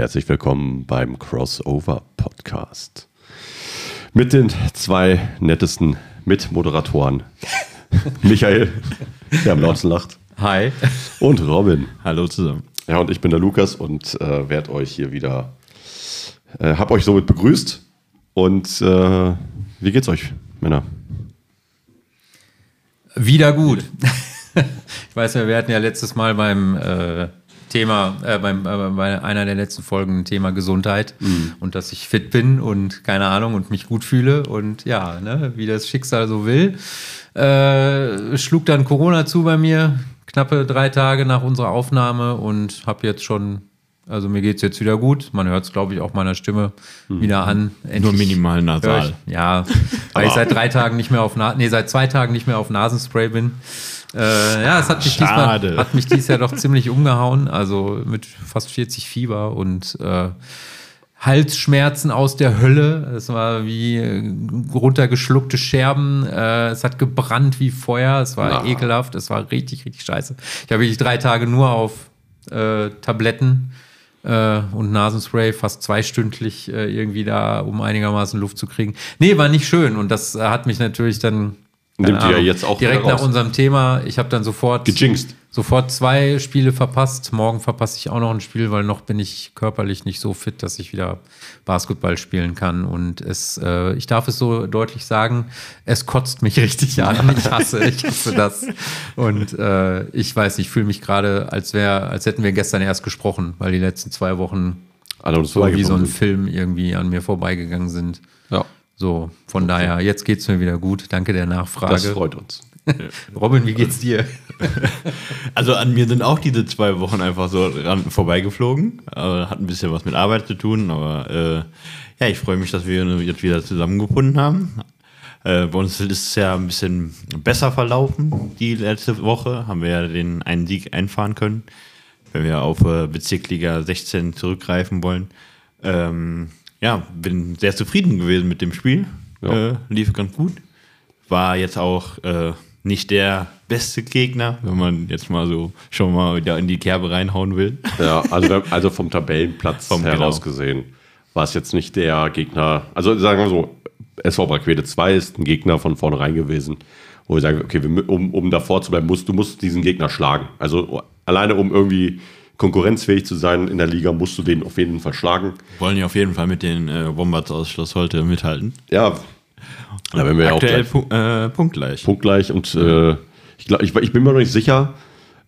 herzlich willkommen beim Crossover Podcast. Mit den zwei nettesten Mitmoderatoren. Michael, der am lautesten lacht. Hi. Und Robin. Hallo zusammen. Ja, und ich bin der Lukas und äh, werde euch hier wieder, äh, hab euch somit begrüßt. Und äh, wie geht's euch, Männer? Wieder gut. ich weiß ja, wir hatten ja letztes Mal beim äh, Thema, äh, beim, äh, bei einer der letzten Folgen Thema Gesundheit mhm. und dass ich fit bin und keine Ahnung und mich gut fühle und ja, ne, wie das Schicksal so will. Äh, schlug dann Corona zu bei mir, knappe drei Tage nach unserer Aufnahme und habe jetzt schon also mir geht es jetzt wieder gut. Man hört es, glaube ich, auch meiner Stimme mhm. wieder an. Endlich Nur minimal nasal. Ja, weil ich seit drei Tagen nicht mehr auf Na nee, seit zwei Tagen nicht mehr auf Nasenspray bin. Äh, ja, es hat mich, diesmal, hat mich dieses Jahr doch ziemlich umgehauen. Also mit fast 40 Fieber und äh, Halsschmerzen aus der Hölle. Es war wie äh, runtergeschluckte Scherben. Äh, es hat gebrannt wie Feuer. Es war ah. ekelhaft. Es war richtig, richtig scheiße. Ich habe wirklich drei Tage nur auf äh, Tabletten äh, und Nasenspray fast zweistündlich äh, irgendwie da, um einigermaßen Luft zu kriegen. Nee, war nicht schön und das hat mich natürlich dann Nimmt ihr ja jetzt auch direkt nach unserem Thema. Ich habe dann sofort Gejinxt. Sofort zwei Spiele verpasst. Morgen verpasse ich auch noch ein Spiel, weil noch bin ich körperlich nicht so fit, dass ich wieder Basketball spielen kann. Und es, äh, ich darf es so deutlich sagen, es kotzt mich richtig an. Ich hasse, ich hasse das. Und äh, ich weiß, ich fühle mich gerade, als wäre, als hätten wir gestern erst gesprochen, weil die letzten zwei Wochen also so wie so ein. Film irgendwie an mir vorbeigegangen sind. Ja. So, von okay. daher, jetzt geht es mir wieder gut. Danke der Nachfrage. Das freut uns. Robin, wie geht's dir? Also an mir sind auch diese zwei Wochen einfach so ran, vorbeigeflogen. Aber hat ein bisschen was mit Arbeit zu tun, aber äh, ja, ich freue mich, dass wir jetzt wieder zusammengefunden haben. Äh, bei uns ist es ja ein bisschen besser verlaufen. Die letzte Woche haben wir ja den einen Sieg einfahren können, wenn wir auf äh, Bezirksliga 16 zurückgreifen wollen. Ähm, ja, bin sehr zufrieden gewesen mit dem Spiel. Ja. Äh, lief ganz gut. War jetzt auch äh, nicht der beste Gegner, wenn man jetzt mal so schon mal wieder in die Kerbe reinhauen will. Ja, also, also vom Tabellenplatz vom, heraus genau. gesehen war es jetzt nicht der Gegner. Also sagen wir so, SV Braquede 2 ist ein Gegner von vornherein gewesen, wo wir sagen, okay, um, um davor zu bleiben, musst du musst diesen Gegner schlagen. Also alleine um irgendwie konkurrenzfähig zu sein in der Liga, musst du den auf jeden Fall schlagen. Wollen ja auf jeden Fall mit den äh, Wombats aus Schloss Holte mithalten. Ja. Da werden wir Aktuell ja auch gleich, äh, punktgleich. Punktgleich und äh, ich, glaub, ich, ich bin mir noch nicht sicher,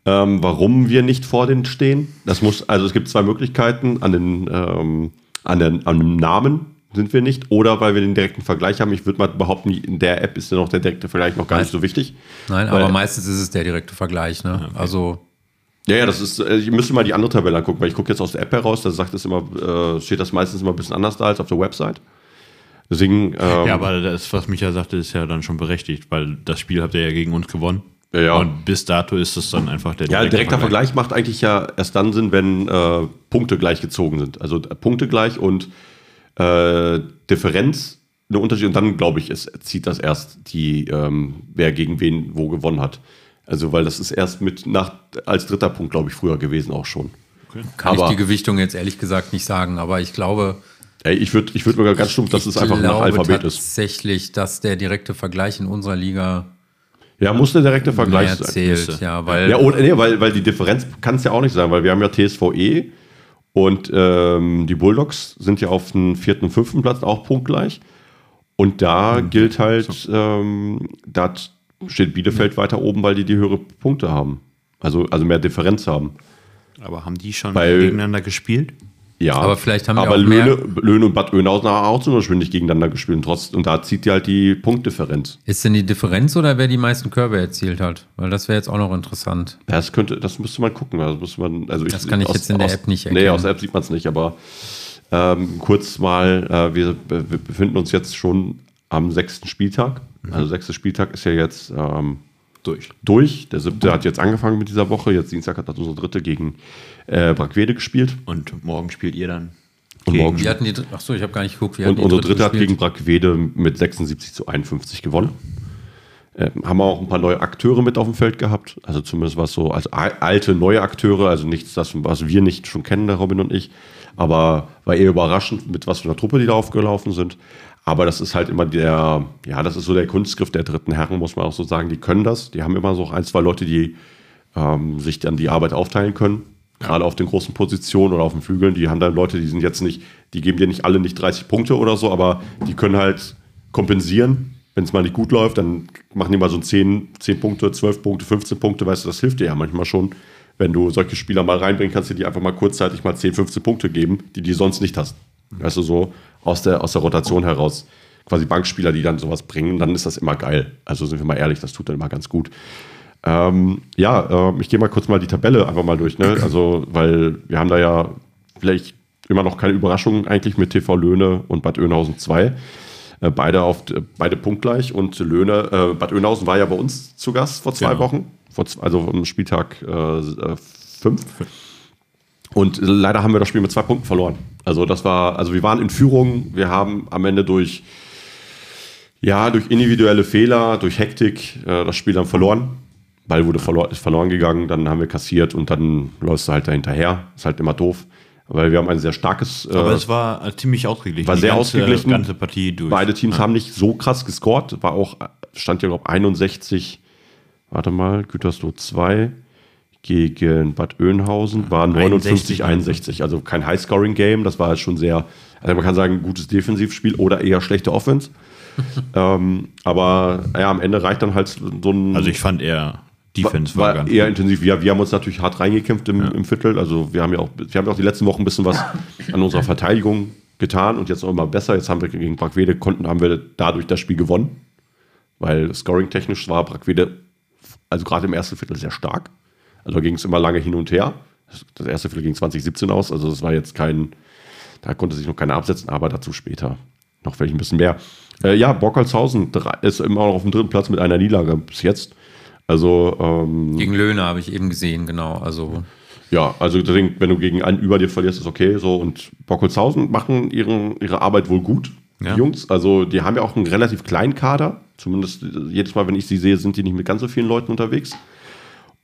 ähm, warum wir nicht vor denen stehen. Das muss, also es gibt zwei Möglichkeiten. An den, ähm, an den an dem Namen sind wir nicht oder weil wir den direkten Vergleich haben. Ich würde mal behaupten, in der App ist ja noch der direkte Vergleich noch gar nicht so wichtig. Nein, aber meistens ist es der direkte Vergleich. Ne? Okay. Also ja, ja, das ist, äh, ich müsste mal die andere Tabelle angucken, weil ich gucke jetzt aus der App heraus, da sagt es immer, äh, steht das meistens immer ein bisschen anders da als auf der Website. Deswegen. Ähm, ja, aber das, was Micha sagte, ist ja dann schon berechtigt, weil das Spiel habt ihr ja gegen uns gewonnen. Ja, ja. Und bis dato ist es dann einfach der direkte Ja, direkter Vergleich. Vergleich macht eigentlich ja erst dann Sinn, wenn äh, Punkte gleich gezogen sind. Also äh, Punkte gleich und äh, Differenz eine Unterschied. Und dann, glaube ich, es zieht das erst die, ähm, wer gegen wen wo gewonnen hat. Also, weil das ist erst mit nach, als dritter Punkt, glaube ich, früher gewesen auch schon. Okay. Kann aber, ich die Gewichtung jetzt ehrlich gesagt nicht sagen, aber ich glaube. Ey, ich würde ich würd mir ganz stumpf, dass es einfach nach Alphabet ist. tatsächlich, dass der direkte Vergleich in unserer Liga. Ja, muss der direkte Vergleich sein. Zählt, ja, weil. Ja, oder, nee, weil, weil die Differenz kann es ja auch nicht sein, weil wir haben ja TSVE und ähm, die Bulldogs sind ja auf dem vierten, fünften Platz auch punktgleich. Und da mhm. gilt halt, ähm, da steht Bielefeld weiter oben, weil die die höhere Punkte haben. Also, also mehr Differenz haben. Aber haben die schon Weil, gegeneinander gespielt? Ja, aber vielleicht haben aber Löhne, Löhne und Bad Oeynhausen haben auch zum Beispiel nicht gegeneinander gespielt. Und, trotz, und da zieht die halt die Punktdifferenz. Ist denn die Differenz oder wer die meisten Körbe erzielt hat? Weil das wäre jetzt auch noch interessant. Das, könnte, das müsste man gucken. Das, müsste man, also das ich, kann ich aus, jetzt in der aus, App nicht erkennen. Nee, aus der App sieht man es nicht. Aber ähm, kurz mal, äh, wir, wir, befinden uns jetzt schon am sechsten Spieltag. Mhm. Also sechster Spieltag ist ja jetzt ähm, durch. Durch. Der siebte hat jetzt angefangen mit dieser Woche. Jetzt Dienstag hat unsere dritte gegen äh, Brackwede gespielt. Und morgen spielt ihr dann. Und morgen wir hatten die, achso, ich habe gar nicht geguckt. und unsere dritte, hat gegen Brackwede mit 76 zu 51 gewonnen. Äh, haben wir auch ein paar neue Akteure mit auf dem Feld gehabt. Also zumindest was so als alte, neue Akteure, also nichts, das, was wir nicht schon kennen, der Robin und ich. Aber war eher überraschend, mit was für einer Truppe die da aufgelaufen sind. Aber das ist halt immer der, ja, das ist so der Kunstgriff der dritten Herren, muss man auch so sagen. Die können das. Die haben immer so ein, zwei Leute, die ähm, sich dann die Arbeit aufteilen können. Gerade auf den großen Positionen oder auf den Flügeln. Die haben dann Leute, die sind jetzt nicht, die geben dir nicht alle nicht 30 Punkte oder so, aber die können halt kompensieren. Wenn es mal nicht gut läuft, dann machen die mal so 10, 10 Punkte, 12 Punkte, 15 Punkte. Weißt du, das hilft dir ja manchmal schon, wenn du solche Spieler mal reinbringen kannst, die dir einfach mal kurzzeitig mal 10, 15 Punkte geben, die du sonst nicht hast. Weißt du, so aus der, aus der Rotation heraus. Quasi Bankspieler, die dann sowas bringen, dann ist das immer geil. Also sind wir mal ehrlich, das tut dann immer ganz gut. Ähm, ja, äh, ich gehe mal kurz mal die Tabelle einfach mal durch, ne? Also, weil wir haben da ja vielleicht immer noch keine Überraschung eigentlich mit TV Löhne und Bad Oeynhausen 2. Äh, beide auf beide punktgleich und Löhne, äh, Bad Oeynhausen war ja bei uns zu Gast vor zwei genau. Wochen, vor, also am Spieltag 5. Äh, und leider haben wir das Spiel mit zwei Punkten verloren. Also das war, also wir waren in Führung, wir haben am Ende durch ja, durch individuelle Fehler, durch Hektik äh, das Spiel dann verloren. Ball wurde verlor verloren gegangen, dann haben wir kassiert und dann läufst du halt da hinterher. Ist halt immer doof. Weil wir haben ein sehr starkes. Äh, Aber es war äh, ziemlich ausgeglichen. War sehr ganze, ausgeglichen. ganze Partie durch. Beide Teams ja. haben nicht so krass gescored. War auch, stand ja, glaube ich, 61. Warte mal, Gütersloh 2 gegen Bad Oeynhausen war 59, 61. Also kein High-Scoring-Game. Das war halt schon sehr, also man kann sagen, ein gutes Defensivspiel oder eher schlechte Offense. ähm, aber ja, am Ende reicht dann halt so ein. Also ich fand eher Defense war, war eher intensiv. Ja, wir haben uns natürlich hart reingekämpft im, ja. im, Viertel. Also wir haben ja auch, wir haben ja auch die letzten Wochen ein bisschen was an unserer Verteidigung getan und jetzt auch immer besser. Jetzt haben wir gegen Brackwede konnten, haben wir dadurch das Spiel gewonnen, weil scoring-technisch war Brackwede, also gerade im ersten Viertel sehr stark. Also ging es immer lange hin und her. Das erste Viertel ging 2017 aus, also das war jetzt kein, da konnte sich noch keiner absetzen, aber dazu später noch vielleicht ein bisschen mehr. Äh, ja, Bockelshausen ist immer noch auf dem dritten Platz mit einer Niederlage bis jetzt. Also ähm, gegen Löhne habe ich eben gesehen, genau. Also ja, also deswegen, wenn du gegen einen über dir verlierst, ist okay. So und Bockelshausen machen ihren, ihre Arbeit wohl gut, ja. die Jungs. Also die haben ja auch einen relativ kleinen Kader. Zumindest jedes Mal, wenn ich sie sehe, sind die nicht mit ganz so vielen Leuten unterwegs.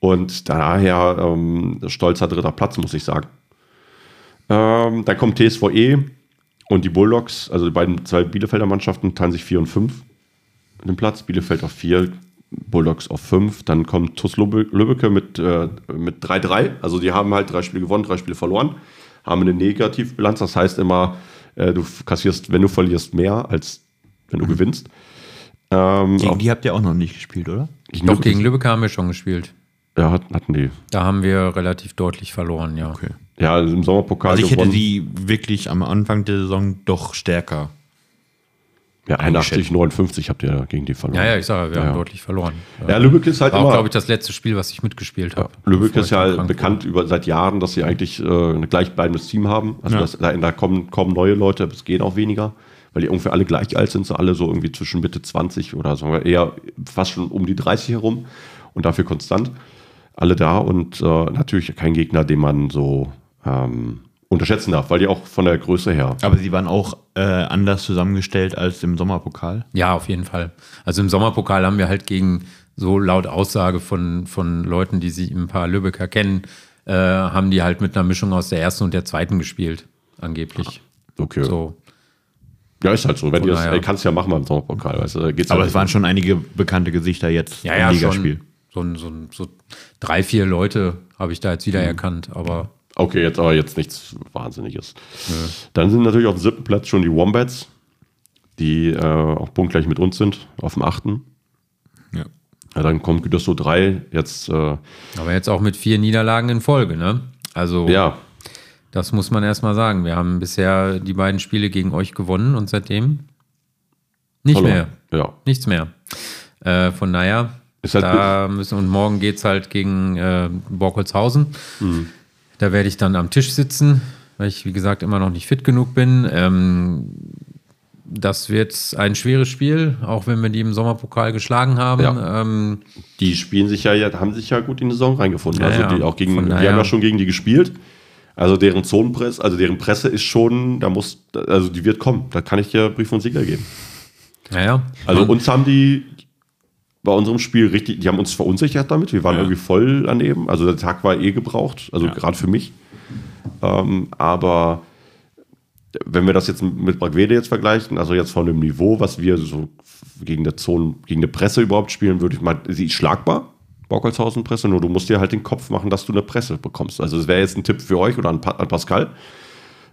Und daher ähm, stolzer dritter Platz, muss ich sagen. Ähm, dann kommt TSVE und die Bulldogs, also die beiden zwei Bielefelder Mannschaften, teilen sich 4 und 5 den Platz. Bielefeld auf 4, Bulldogs auf 5. Dann kommt TuS Lübbecke mit 3-3. Äh, mit also die haben halt drei Spiele gewonnen, drei Spiele verloren. Haben eine Negativbilanz. Das heißt immer, äh, du kassierst, wenn du verlierst, mehr, als wenn du mhm. gewinnst. Ähm, gegen die habt ihr auch noch nicht gespielt, oder? Doch, gegen Lübeck haben wir schon gespielt. Ja, hatten die. Da haben wir relativ deutlich verloren, ja. Okay. Ja, also im Sommerpokal. Also ich gewonnen. hätte die wirklich am Anfang der Saison doch stärker. Ja, 81, 59 habt ihr gegen die verloren. Ja, ja, ich sage, wir ja. haben deutlich verloren. Ja, Lübeck ist halt War immer. glaube ich, das letzte Spiel, was ich mitgespielt habe. Ja, Lübeck ist ja bekannt über, seit Jahren, dass sie eigentlich äh, ein gleichbleibendes Team haben. Also ja. das, da, da, kommen, kommen neue Leute, es gehen auch weniger, weil die ungefähr alle gleich alt sind, so alle so irgendwie zwischen Mitte 20 oder wir eher fast schon um die 30 herum und dafür konstant alle da und äh, natürlich kein Gegner, den man so ähm, unterschätzen darf, weil die auch von der Größe her. Aber sie waren auch äh, anders zusammengestellt als im Sommerpokal? Ja, auf jeden Fall. Also im Sommerpokal haben wir halt gegen so laut Aussage von, von Leuten, die sie ein paar Lübecker kennen, äh, haben die halt mit einer Mischung aus der ersten und der zweiten gespielt, angeblich. Okay. So. Ja, ist halt so. Wenn du das, kannst ja machen beim Sommerpokal. Weißt du, geht's Aber halt es waren schon einige bekannte Gesichter jetzt ja, im ja, Ligaspiel. Schon so, so, so drei, vier Leute habe ich da jetzt wieder mhm. erkannt, aber. Okay, jetzt aber jetzt nichts Wahnsinniges. Ja. Dann sind natürlich auf dem siebten Platz schon die Wombats, die äh, auch punktgleich mit uns sind, auf dem achten. Ja. ja dann kommt Gütersloh 3 jetzt. Äh, aber jetzt auch mit vier Niederlagen in Folge, ne? Also. Ja. Das muss man erstmal sagen. Wir haben bisher die beiden Spiele gegen euch gewonnen und seitdem nicht Hallo. mehr. Ja. Nichts mehr. Äh, von daher, ist halt da müssen, und morgen geht es halt gegen äh, Borkholzhausen. Mhm. Da werde ich dann am Tisch sitzen, weil ich, wie gesagt, immer noch nicht fit genug bin. Ähm, das wird ein schweres Spiel, auch wenn wir die im Sommerpokal geschlagen haben. Ja. Ähm, die spielen sich ja, haben sich ja gut in die Saison reingefunden. Ja, also die auch gegen, wir haben ja schon gegen die gespielt. Also deren Zonenpresse, also deren Presse ist schon, da muss, also die wird kommen. Da kann ich dir Brief und Siegel geben. Ja, Also uns haben die bei unserem Spiel richtig, die haben uns verunsichert damit. Wir waren ja. irgendwie voll daneben. Also der Tag war eh gebraucht, also ja. gerade für mich. Ähm, aber wenn wir das jetzt mit Bragwede jetzt vergleichen, also jetzt von dem Niveau, was wir so gegen eine Zone, gegen eine Presse überhaupt spielen, würde ich mal, sie ist schlagbar, Baukolzhausen Presse, nur du musst dir halt den Kopf machen, dass du eine Presse bekommst. Also das wäre jetzt ein Tipp für euch oder an, pa an Pascal,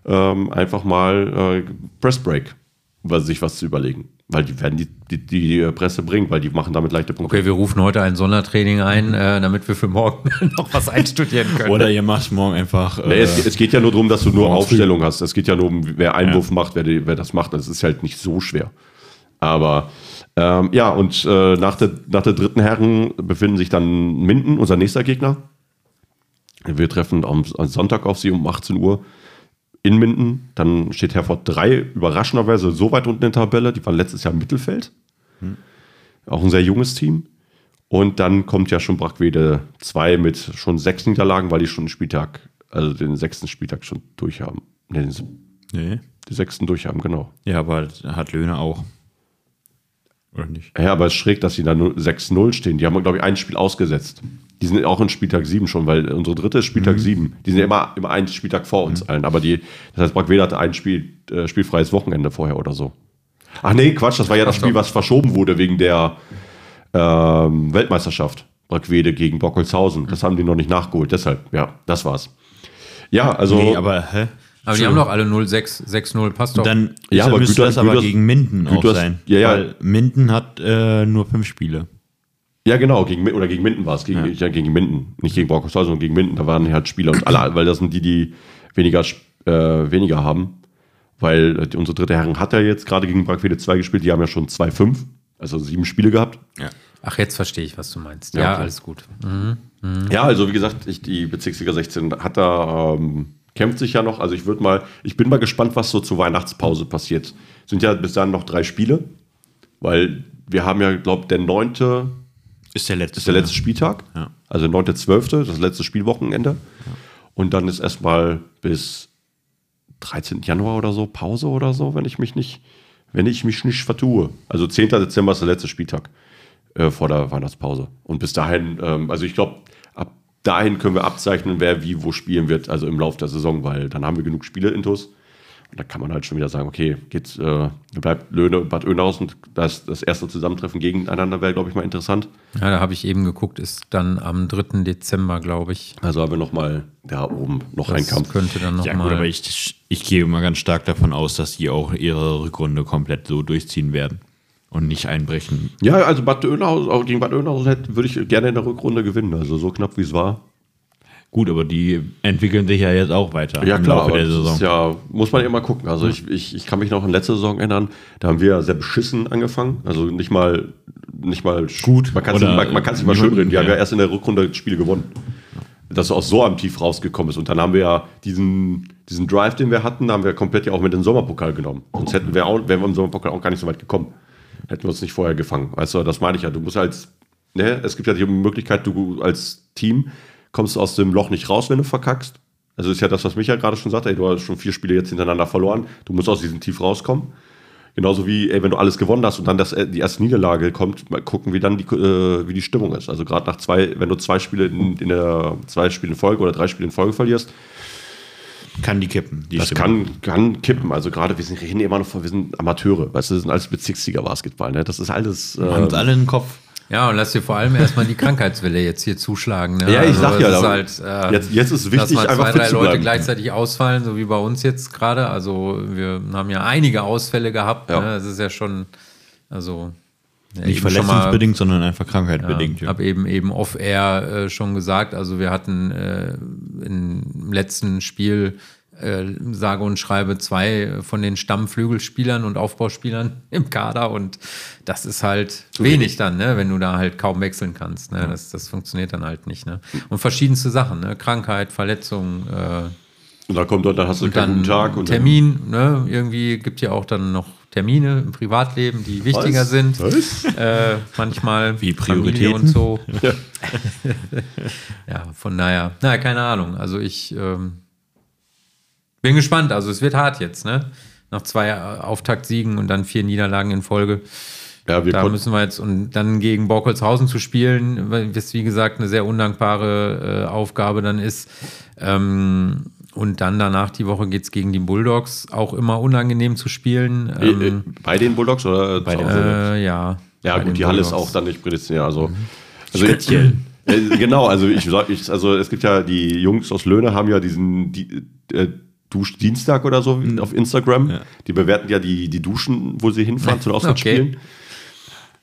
ähm, einfach mal äh, Press Break, sich was zu überlegen. Weil die werden die, die, die, Presse bringen, weil die machen damit leichte Punkte. Okay, wir rufen heute ein Sondertraining ein, äh, damit wir für morgen noch was einstudieren können. Oder ihr macht morgen einfach. Äh, nee, es, es, geht ja nur darum, dass du nur Aufstellung hast. Es geht ja nur um, wer Einwurf ja. macht, wer, die, wer das macht. Das ist halt nicht so schwer. Aber ähm, ja, und äh, nach, der, nach der dritten Herren befinden sich dann Minden, unser nächster Gegner. Wir treffen am, am Sonntag auf sie um 18 Uhr in Minden. Dann steht Herford 3 überraschenderweise so weit unten in der Tabelle. Die waren letztes Jahr im Mittelfeld. Hm. Auch ein sehr junges Team. Und dann kommt ja schon Brackwede 2 mit schon sechs Niederlagen, weil die schon den Spieltag, also den sechsten Spieltag schon durchhaben. Nee, den, nee. Die sechsten durchhaben, genau. Ja, aber hat Löhne auch. Oder nicht? Ja, aber es ist schräg, dass sie da 6-0 stehen. Die haben, glaube ich, ein Spiel ausgesetzt. Die sind auch in Spieltag 7 schon, weil unsere dritte ist Spieltag mhm. 7. Die sind ja immer, immer einen Spieltag vor uns mhm. allen. Aber die, das heißt, Brackwede hatte ein Spiel, äh, spielfreies Wochenende vorher oder so. Ach nee, Quatsch, das war ja das Spiel, was verschoben wurde wegen der ähm, Weltmeisterschaft. Brackwede gegen Bockelshausen. Das haben die noch nicht nachgeholt. Deshalb, ja, das war's. Ja, also. Nee, aber, hä? Aber die haben doch alle 0-6, 6-0, passt doch. Dann ja, aber müsste Güter, das aber Güters, gegen Minden Güters, auch sein. Ja, ja. Weil Minden hat äh, nur fünf Spiele. Ja, genau, gegen, oder gegen Minden war es. Gegen, ja. ja. gegen Minden. Nicht gegen Borkostal, sondern gegen Minden. Da waren halt Spieler und alle, weil das sind die, die weniger, äh, weniger haben. Weil äh, unsere dritte Herren hat ja jetzt gerade gegen Brackwede 2 gespielt. Die haben ja schon 2-5, also sieben Spiele gehabt. Ja. Ach, jetzt verstehe ich, was du meinst. Ja, ja okay. alles gut. Mhm. Mhm. Ja, also wie gesagt, ich, die Bezirksliga 16 hat da, ähm, kämpft sich ja noch. Also ich würde mal, ich bin mal gespannt, was so zur Weihnachtspause passiert. Sind ja bis dahin noch drei Spiele, weil wir haben ja, glaube ich, der neunte ist der letzte, ist der letzte Spieltag. Ja. Also 9.12., das letzte Spielwochenende. Ja. Und dann ist erstmal bis 13. Januar oder so Pause oder so, wenn ich mich nicht, wenn ich mich nicht vertue. Also 10. Dezember ist der letzte Spieltag äh, vor der Weihnachtspause. Und bis dahin, ähm, also ich glaube, dahin können wir abzeichnen, wer wie wo spielen wird, also im Laufe der Saison, weil dann haben wir genug Spiele-Intos. Und da kann man halt schon wieder sagen, okay, geht's, äh, bleibt Löhne und Bad Oeynhaus und das, das erste Zusammentreffen gegeneinander wäre, glaube ich, mal interessant. Ja, da habe ich eben geguckt, ist dann am 3. Dezember, glaube ich. Also haben wir nochmal da oben noch das ein Kampf. könnte dann noch ja, mal gut, aber ich, ich gehe immer ganz stark davon aus, dass die auch ihre Rückrunde komplett so durchziehen werden und nicht einbrechen. Ja, also Bad Oeynhaus, gegen Bad Oeynhaus würde ich gerne in der Rückrunde gewinnen. Also so knapp wie es war, Gut, aber die entwickeln sich ja jetzt auch weiter. Ja, klar, aber das ja, muss man ja mal gucken. Also ich, ich, ich kann mich noch an letzte Saison erinnern, da haben wir sehr beschissen angefangen. Also nicht mal, nicht mal gut. Man kann es man, man nicht mal schön reden. Wir ja. haben ja erst in der Rückrunde Spiele gewonnen. Dass du aus so einem Tief rausgekommen bist. Und dann haben wir ja diesen, diesen Drive, den wir hatten, haben wir komplett ja auch mit dem Sommerpokal genommen. Sonst hätten wir auch, wären wir im Sommerpokal auch gar nicht so weit gekommen. Hätten wir uns nicht vorher gefangen. Also das meine ich ja. Du musst als, ne, es gibt ja die Möglichkeit, du als Team kommst du aus dem Loch nicht raus, wenn du verkackst. Also ist ja das, was Michael gerade schon sagte, ey, du hast schon vier Spiele jetzt hintereinander verloren, du musst aus diesem Tief rauskommen. Genauso wie, ey, wenn du alles gewonnen hast und dann das, äh, die erste Niederlage kommt, mal gucken, wie dann die, äh, wie die Stimmung ist. Also gerade nach zwei, wenn du zwei Spiele in, in, der zwei Spiele in Folge oder drei Spiele in Folge verlierst, kann die kippen. Die das kann, kann kippen. Also gerade, wir sind, reden immer noch vor, wir sind Amateure. Weißt du, wir sind alles Bezirksliga Basketball. Ne? Das ist alles. Äh, haben uns alle im Kopf. Ja, und lass dir vor allem erstmal die Krankheitswelle jetzt hier zuschlagen. Ne? Ja, ich also, sag ja, halt, äh, jetzt, jetzt ist wichtig, dass einfach zwei, drei Leute gleichzeitig ausfallen, so wie bei uns jetzt gerade. Also wir haben ja einige Ausfälle gehabt. Ja. Ne? Das ist ja schon, also ja, nicht verletzungsbedingt, sondern einfach krankheitbedingt. Ja, habe eben eben off-air äh, schon gesagt. Also wir hatten äh, im letzten Spiel äh, sage und schreibe zwei von den Stammflügelspielern und Aufbauspielern im Kader und das ist halt Zu wenig dann, ne, wenn du da halt kaum wechseln kannst. Ne? Das, das funktioniert dann halt nicht. Ne? Und verschiedenste Sachen, ne? Krankheit, Verletzung. Äh, und da kommt dann hast du keinen Tag. Und Termin, ne? irgendwie gibt ja auch dann noch Termine im Privatleben, die wichtiger Was? sind. Was? Äh, manchmal wie Prioritäten und so. Ja. ja, von daher, naja, keine Ahnung. Also ich ähm, bin gespannt. Also es wird hart jetzt, ne? Nach zwei Auftaktsiegen und dann vier Niederlagen in Folge. Ja, wir da müssen wir jetzt, und dann gegen Borkolzhausen zu spielen, was wie gesagt eine sehr undankbare äh, Aufgabe dann ist. Ähm, und dann danach die Woche geht es gegen die Bulldogs. Auch immer unangenehm zu spielen. Äh, ähm, bei den Bulldogs oder bei den äh, Ja. Ja, gut, die Halle ist auch dann nicht prädestiniert. Also, mhm. also Speziell. Äh, genau, also ich, ich, also es gibt ja die Jungs aus Löhne haben ja diesen die, äh, Duschdienstag oder so mhm. auf Instagram. Ja. Die bewerten ja die, die Duschen, wo sie hinfahren zu den Auswärtsspielen. Okay.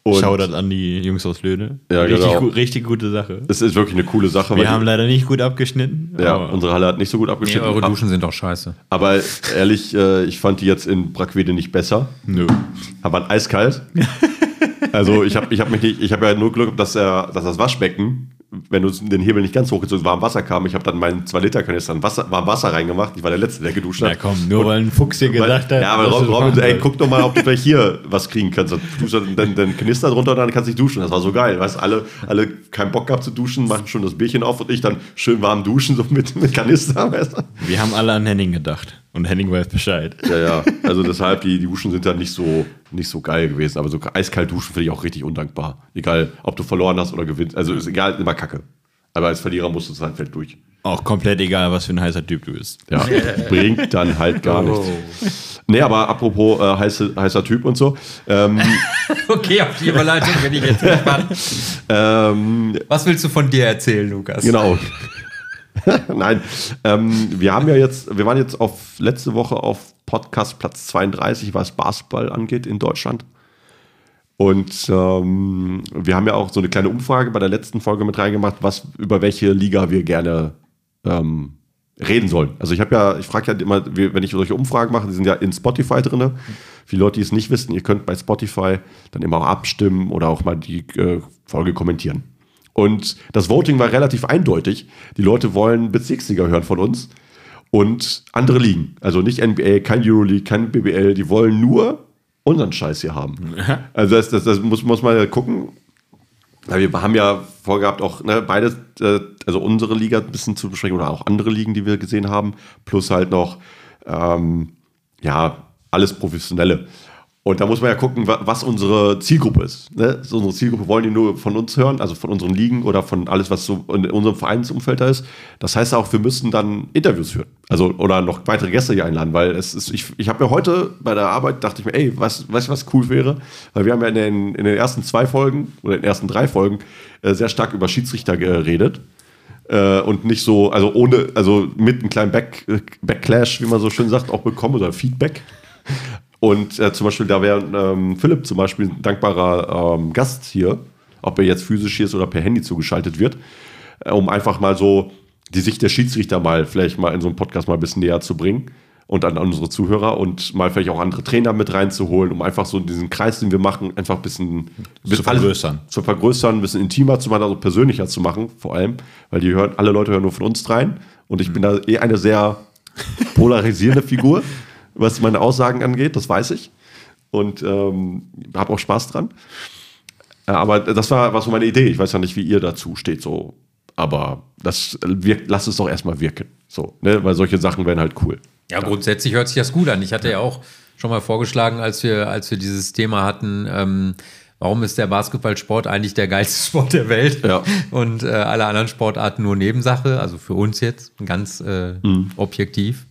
Und Shoutout an die Jungs aus Löhne. Ja, richtig, genau. gu richtig gute Sache. Es ist wirklich eine coole Sache. Wir haben leider nicht gut abgeschnitten. Ja, unsere Halle hat nicht so gut abgeschnitten. Nee, eure Duschen sind doch scheiße. Aber ehrlich, äh, ich fand die jetzt in Brackwede nicht besser. Nö. Aber eiskalt. also ich habe ich hab mich nicht, ich habe ja nur Glück, dass, er, dass das Waschbecken wenn du den Hebel nicht ganz hochgezogen warm Wasser kam, ich habe dann meinen 2-Liter-Kanister in Wasser, warm Wasser reingemacht. Ich war der Letzte, der geduscht hat. Ja, komm, nur und, weil ein Fuchs gesagt weil, hat. Ja, aber Robin, Robin ey, guck doch mal, ob du vielleicht hier was kriegen kannst. Du tust dann den Kanister drunter und dann kannst du dich duschen. Das war so geil. Weißt alle, alle keinen Bock gehabt zu duschen, machen schon das Bierchen auf und ich dann schön warm duschen, so mit, mit Kanister. Weißt du? Wir haben alle an Henning gedacht. Und Henning weiß Bescheid. Ja, ja. Also deshalb, die, die Duschen sind dann nicht so, nicht so geil gewesen. Aber so eiskalt duschen finde ich auch richtig undankbar. Egal, ob du verloren hast oder gewinnst. Also ist egal, immer Kacke. Aber als Verlierer musst du es halt fällt durch. Auch komplett egal, was für ein heißer Typ du bist. Ja, bringt dann halt gar oh. nichts. Nee, aber apropos äh, heiße, heißer Typ und so. Ähm, okay, auf die Überleitung bin ich jetzt gespannt. ähm, was willst du von dir erzählen, Lukas? Genau. Nein, ähm, wir haben ja jetzt, wir waren jetzt auf letzte Woche auf Podcast Platz 32, was Basketball angeht in Deutschland. Und ähm, wir haben ja auch so eine kleine Umfrage bei der letzten Folge mit reingemacht, was über welche Liga wir gerne ähm, reden sollen. Also ich habe ja, ich frage ja immer, wenn ich solche Umfragen mache, die sind ja in Spotify drin. Für Leute, die es nicht wissen, ihr könnt bei Spotify dann immer auch abstimmen oder auch mal die äh, Folge kommentieren. Und das Voting war relativ eindeutig. Die Leute wollen Bezirksliga hören von uns und andere Ligen. Also nicht NBA, kein Euroleague, kein BBL. Die wollen nur unseren Scheiß hier haben. Also das, das, das muss, muss man ja gucken. Wir haben ja vorgehabt, auch ne, beides, äh, also unsere Liga ein bisschen zu besprechen oder auch andere Ligen, die wir gesehen haben, plus halt noch, ähm, ja, alles Professionelle. Und da muss man ja gucken, was unsere Zielgruppe ist. Ne? So unsere Zielgruppe wollen die nur von uns hören, also von unseren Ligen oder von alles, was so in unserem Vereinsumfeld da ist. Das heißt auch, wir müssen dann Interviews führen. Also oder noch weitere Gäste hier einladen, weil es ist, ich, ich habe mir heute bei der Arbeit dachte ich mir, ey, weißt du, was cool wäre? Weil wir haben ja in den, in den ersten zwei Folgen oder in den ersten drei Folgen äh, sehr stark über Schiedsrichter geredet. Äh, und nicht so, also ohne, also mit einem kleinen Back, Backlash, wie man so schön sagt, auch bekommen oder Feedback. Und äh, zum Beispiel, da wäre ähm, Philipp zum Beispiel ein dankbarer ähm, Gast hier, ob er jetzt physisch hier ist oder per Handy zugeschaltet wird, äh, um einfach mal so die Sicht der Schiedsrichter mal vielleicht mal in so einem Podcast mal ein bisschen näher zu bringen und an unsere Zuhörer und mal vielleicht auch andere Trainer mit reinzuholen, um einfach so diesen Kreis, den wir machen, einfach ein bisschen zu vergrößern. Alles, zu vergrößern, ein bisschen intimer zu machen, also persönlicher zu machen, vor allem, weil die hören, alle Leute hören nur von uns rein und ich mhm. bin da eh eine sehr polarisierende Figur was meine Aussagen angeht, das weiß ich. Und ähm, habe auch Spaß dran. Äh, aber das war, war so meine Idee. Ich weiß ja nicht, wie ihr dazu steht, so. Aber das wirkt, lasst es doch erstmal wirken. So, ne? Weil solche Sachen wären halt cool. Ja, grundsätzlich hört sich das gut an. Ich hatte ja auch schon mal vorgeschlagen, als wir, als wir dieses Thema hatten, ähm, warum ist der Basketballsport eigentlich der geilste Sport der Welt ja. und äh, alle anderen Sportarten nur Nebensache, also für uns jetzt ganz äh, mhm. objektiv.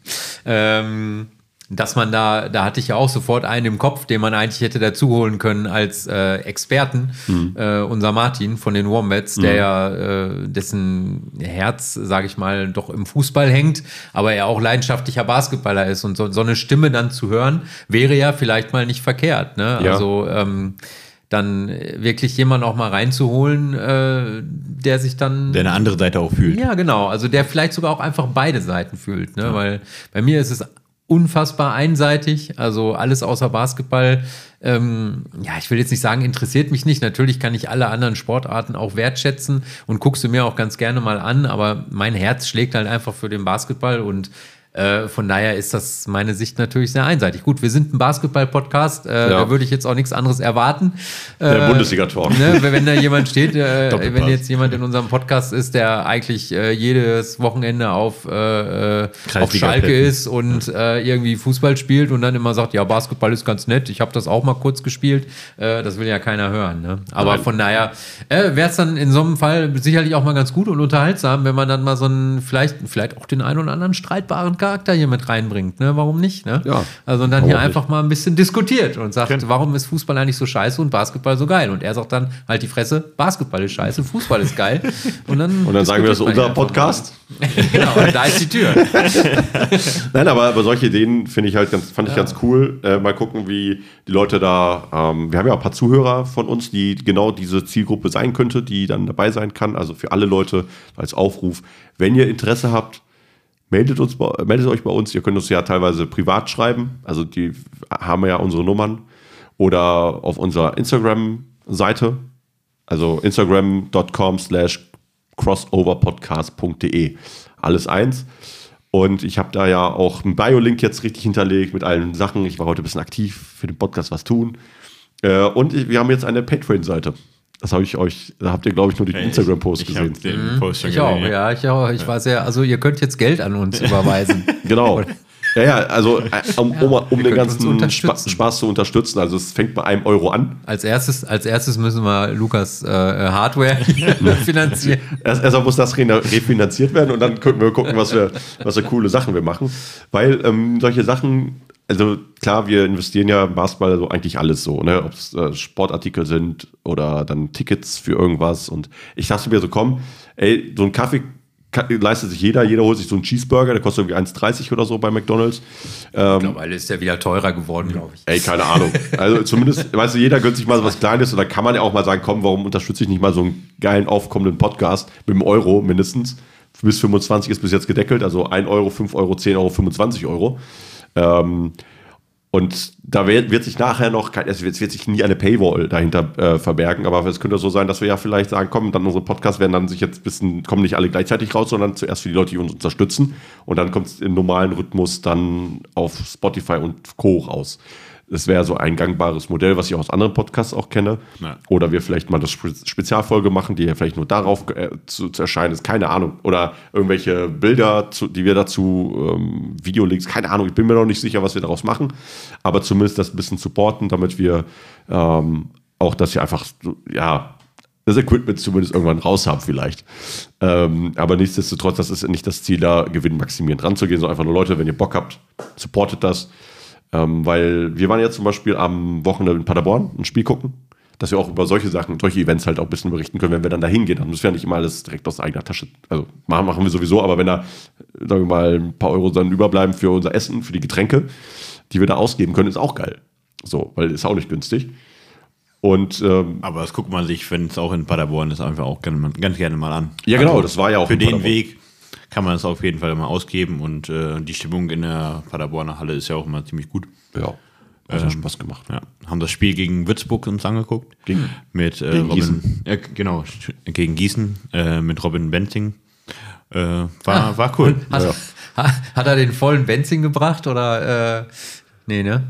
Ähm, dass man da, da hatte ich ja auch sofort einen im Kopf, den man eigentlich hätte dazu holen können als äh, Experten, mhm. äh, unser Martin von den Wombats, der mhm. ja, äh, dessen Herz, sage ich mal, doch im Fußball hängt, aber er auch leidenschaftlicher Basketballer ist und so, so eine Stimme dann zu hören, wäre ja vielleicht mal nicht verkehrt. Ne? Ja. Also ähm, dann wirklich jemanden auch mal reinzuholen, äh, der sich dann. Der eine andere Seite auch fühlt. Ja, genau. Also der vielleicht sogar auch einfach beide Seiten fühlt. Ne? Ja. Weil bei mir ist es unfassbar einseitig. Also alles außer Basketball. Ähm, ja, ich will jetzt nicht sagen, interessiert mich nicht. Natürlich kann ich alle anderen Sportarten auch wertschätzen und guckst du mir auch ganz gerne mal an. Aber mein Herz schlägt halt einfach für den Basketball und Äh, von daher ist das meine Sicht natürlich sehr einseitig. Gut, wir sind ein Basketball-Podcast, äh, ja. da würde ich jetzt auch nichts anderes erwarten. Der äh, Bundesliga-Talk. Ne, wenn da jemand steht, äh, wenn jetzt jemand in unserem Podcast ist, der eigentlich äh, jedes Wochenende auf, äh, auf Schalke ist und irgendwie Fußball spielt und dann immer sagt, ja, Basketball ist ganz nett, ich habe das auch mal kurz gespielt, das will ja keiner hören. Ne? Aber Nein. von daher wäre es dann in so einem Fall sicherlich auch mal ganz gut und unterhaltsam, wenn man dann mal so einen, vielleicht, vielleicht auch den einen oder anderen streitbaren Charakter hier mit reinbringt. Ne? Warum nicht? Ne? Ja. Also und dann hier einfach mal ein bisschen diskutiert und sagt, Kennt. warum ist Fußball eigentlich so scheiße und Basketball so geil? Und er sagt dann halt die Fresse, Basketball ist scheiße, Fußball ist geil. Und dann, und dann sagen wir, das ist unser Podcast. genau, da ist die Tür. Nein, aber, aber solche Ideen finde ich halt ganz, fand ich ja. ganz cool. Äh, mal gucken, wie die Leute da. Ähm, wir haben ja ein paar Zuhörer von uns, die genau diese Zielgruppe sein könnte, die dann dabei sein kann. Also für alle Leute als Aufruf, wenn ihr Interesse habt, meldet, uns, meldet euch bei uns. Ihr könnt uns ja teilweise privat schreiben. Also die haben ja unsere Nummern. Oder auf unserer Instagram-Seite. Also instagram.com slash crossoverpodcast.de. Alles eins. Und ich habe da ja auch einen Bio-Link jetzt richtig hinterlegt mit allen Sachen. Ich war heute ein bisschen aktiv für den Podcast was tun. Äh, und wir haben jetzt eine Patreon-Seite. Das habe ich euch, da habt ihr, glaube ich, nur den Instagram-Post gesehen. Den mhm. Post ich auch, ja, ich auch. Ich war sehr, also ihr könnt jetzt Geld an uns überweisen. genau. Ja, ja, also äh, um, um, um den ganzen Spaß zu unterstützen. Also es fängt bei einem Euro an. Als erstes, als erstes müssen wir Lukas äh, Hardware finanzieren. Erst, erstmal muss das refinanziert werden und dann können wir gucken, was wir, was für coole Sachen wir machen. Weil ähm, solche Sachen also klar, wir investieren ja im Basketball so eigentlich alles so, ne? Ob es äh, Sportartikel sind oder dann Tickets für irgendwas. Und ich dachte mir so, komm, ey, so ein Kaffee leistet sich jeder, jeder holt sich so einen Cheeseburger, der kostet irgendwie 1,30 oder so bei McDonalds. Ähm, Mittlerweile ist der wieder teurer geworden, glaube ich. Ey, keine Ahnung. Also zumindest, weißt du, jeder gönnt sich mal so was Kleines und dann kann man ja auch mal sagen, komm, warum unterstütze ich nicht mal so einen geilen, aufkommenden Podcast mit einem Euro mindestens? Bis 25 ist bis jetzt gedeckelt, also 1 Euro, 5 Euro, 10 Euro, 25 Euro. Ähm, und da wird, sich nachher noch, es wird, wird, sich nie eine Paywall dahinter äh, verbergen, aber es könnte so sein, dass wir ja vielleicht sagen, komm, dann unsere Podcasts werden dann sich jetzt ein bisschen, kommen nicht alle gleichzeitig raus, sondern zuerst für die Leute, die uns unterstützen und dann kommt es im normalen Rhythmus dann auf Spotify und Co. raus. Das wäre so ein gangbares Modell, was ich aus anderen Podcasts auch kenne. Ja. Oder wir vielleicht mal das Spezialfolge machen, die ja vielleicht nur darauf äh, zu, zu, erscheinen ist, keine Ahnung. Oder irgendwelche Bilder, zu, die wir dazu, ähm, Videolinks, keine Ahnung. Ich bin mir noch nicht sicher, was wir daraus machen. Aber zumindest das ein bisschen supporten, damit wir ähm, auch das hier einfach, ja, das Equipment zumindest irgendwann raus haben vielleicht. Ähm, aber nichtsdestotrotz, das ist nicht das Ziel, da gewinnmaximierend ranzugehen, sondern einfach nur Leute, wenn ihr Bock habt, supportet das. Ähm, weil wir waren jetzt zum Beispiel am Wochenende in Paderborn ein Spiel gucken, dass wir auch über solche Sachen, solche Events halt auch ein bisschen berichten können, wenn wir dann da hingehen. Dann müssen wir ja nicht immer alles direkt aus eigener Tasche, also machen, machen wir sowieso, aber wenn da, sagen wir mal, ein paar Euro dann überbleiben für unser Essen, für die Getränke, die wir da ausgeben können, ist auch geil. So, weil ist auch nicht günstig. Und, ähm, aber das guckt man sich, wenn es auch in Paderborn ist, einfach auch gerne, ganz gerne mal an. Ja, genau, also das war ja auch für den Weg kann man es auf jeden Fall mal ausgeben und äh, die Stimmung in der Paderborner Halle ist ja auch immer ziemlich gut. Ja. Hat ähm, Spaß gemacht. Ja. Haben das Spiel gegen Würzburg uns angeguckt. Gegen, mit, äh, gegen Robin, Gießen. Äh, genau, gegen Gießen äh, mit Robin Benzing. Äh, war, ah, war cool. Hat, ja. hat, er den vollen Benzing gebracht oder? Äh, nee, ne?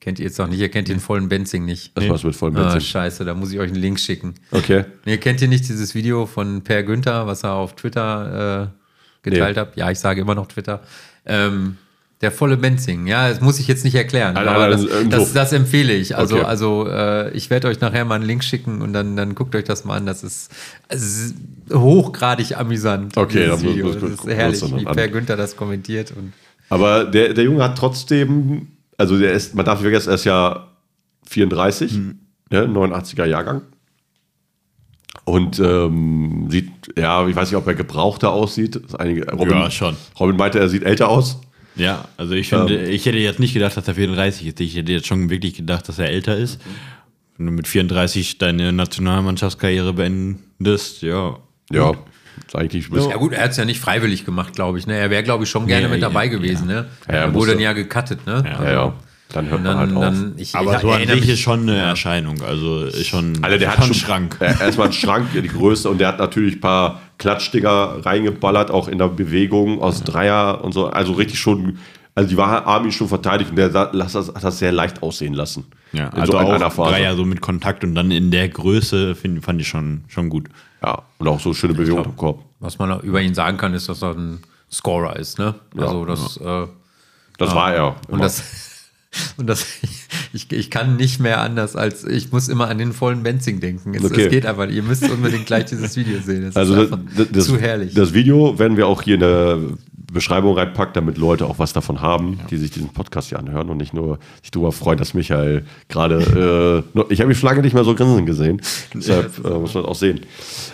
Kennt ihr jetzt noch nicht, ihr kennt den vollen Benzing nicht. Das nee. war's mit vollen Benzing. Ah, scheiße, da muss ich euch einen Link schicken. Okay. Nee, kennt ihr nicht dieses Video von Per Günther, was er auf Twitter äh, geteilt nee. habe. Ja, ich sage immer noch Twitter. Ähm, der volle Benzing, ja, das muss ich jetzt nicht erklären, also, aber das, das, das, empfehle ich. Also, okay. also äh, ich werde euch nachher mal einen Link schicken und dann, dann guckt euch das mal an. Das ist, ist hochgradig amüsant. Okay, das, Video. das ist herrlich, wie Per Günther das kommentiert. Und aber der, der Junge hat trotzdem, also der ist, man darf nicht vergessen, er ist ja 34, hm. ja, 89er Jahrgang. Und ähm, sieht, ja, ich weiß nicht, ob er gebrauchter aussieht. Einige, Robin, ja, schon. Robin meinte, er sieht älter aus. Ja, also ich finde, ähm, ich hätte jetzt nicht gedacht, dass er 34 ist. Ich hätte jetzt schon wirklich gedacht, dass er älter ist. Wenn du mit 34 deine Nationalmannschaftskarriere beendest, ja. Ja, ist eigentlich Ja gut, er hat es ja nicht freiwillig gemacht, glaube ich. Ne? Er wäre, glaube ich, schon gerne nee, mit dabei ja, gewesen. Ja. Ne? Ja, er wurde dann ja gecuttet. Ne? Ja, ja. ja. Dann hört dann, man halt auf. Dann, ich, aber ich, so an sich ist schon eine Erscheinung. Also ist schon, also der hat schon einen Schrank. Erstmal einen Schrank, die Größe, und der hat natürlich ein paar Klatschdinger reingeballert, auch in der Bewegung aus Dreier und so. Also richtig schon, also die war Armin schon verteidigt und der hat das sehr leicht aussehen lassen. Ja, also so auch Dreier so mit Kontakt und dann in der Größe find, fand ich schon, schon gut. Ja, und auch so schöne Bewegung im Korb. Was man über ihn sagen kann, ist, dass er ein Scorer ist, ne? Also das, ja. äh, das war er. Und das, und das, ich, ich kann nicht mehr anders als, ich muss immer an den vollen Benzing denken. Es, okay. es geht aber, ihr müsst unbedingt gleich dieses Video sehen. Es also ist das, das, zu herrlich. Das Video werden wir auch hier in der Beschreibung reinpacken, damit Leute auch was davon haben, ja. die sich diesen Podcast hier anhören und nicht nur sich darüber freuen, dass Michael gerade, äh, ich habe mich lange nicht mehr so grinsen gesehen. Deshalb äh, muss man auch sehen.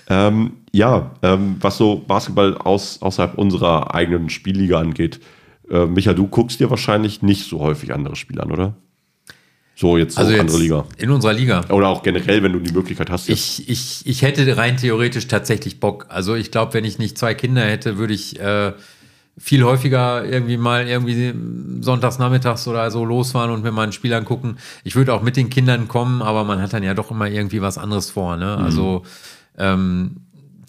Ähm, ja, ähm, was so Basketball aus, außerhalb unserer eigenen Spielliga angeht, äh, Micha, du guckst dir wahrscheinlich nicht so häufig andere Spiele an, oder? So jetzt so also andere Liga. In unserer Liga. Oder auch generell, wenn du die Möglichkeit hast. Ich, ich, ich hätte rein theoretisch tatsächlich Bock. Also ich glaube, wenn ich nicht zwei Kinder hätte, würde ich äh, viel häufiger irgendwie mal irgendwie sonntags nachmittags oder so losfahren und mir mal ein Spiel angucken. Ich würde auch mit den Kindern kommen, aber man hat dann ja doch immer irgendwie was anderes vor. Ne? Mhm. Also ähm,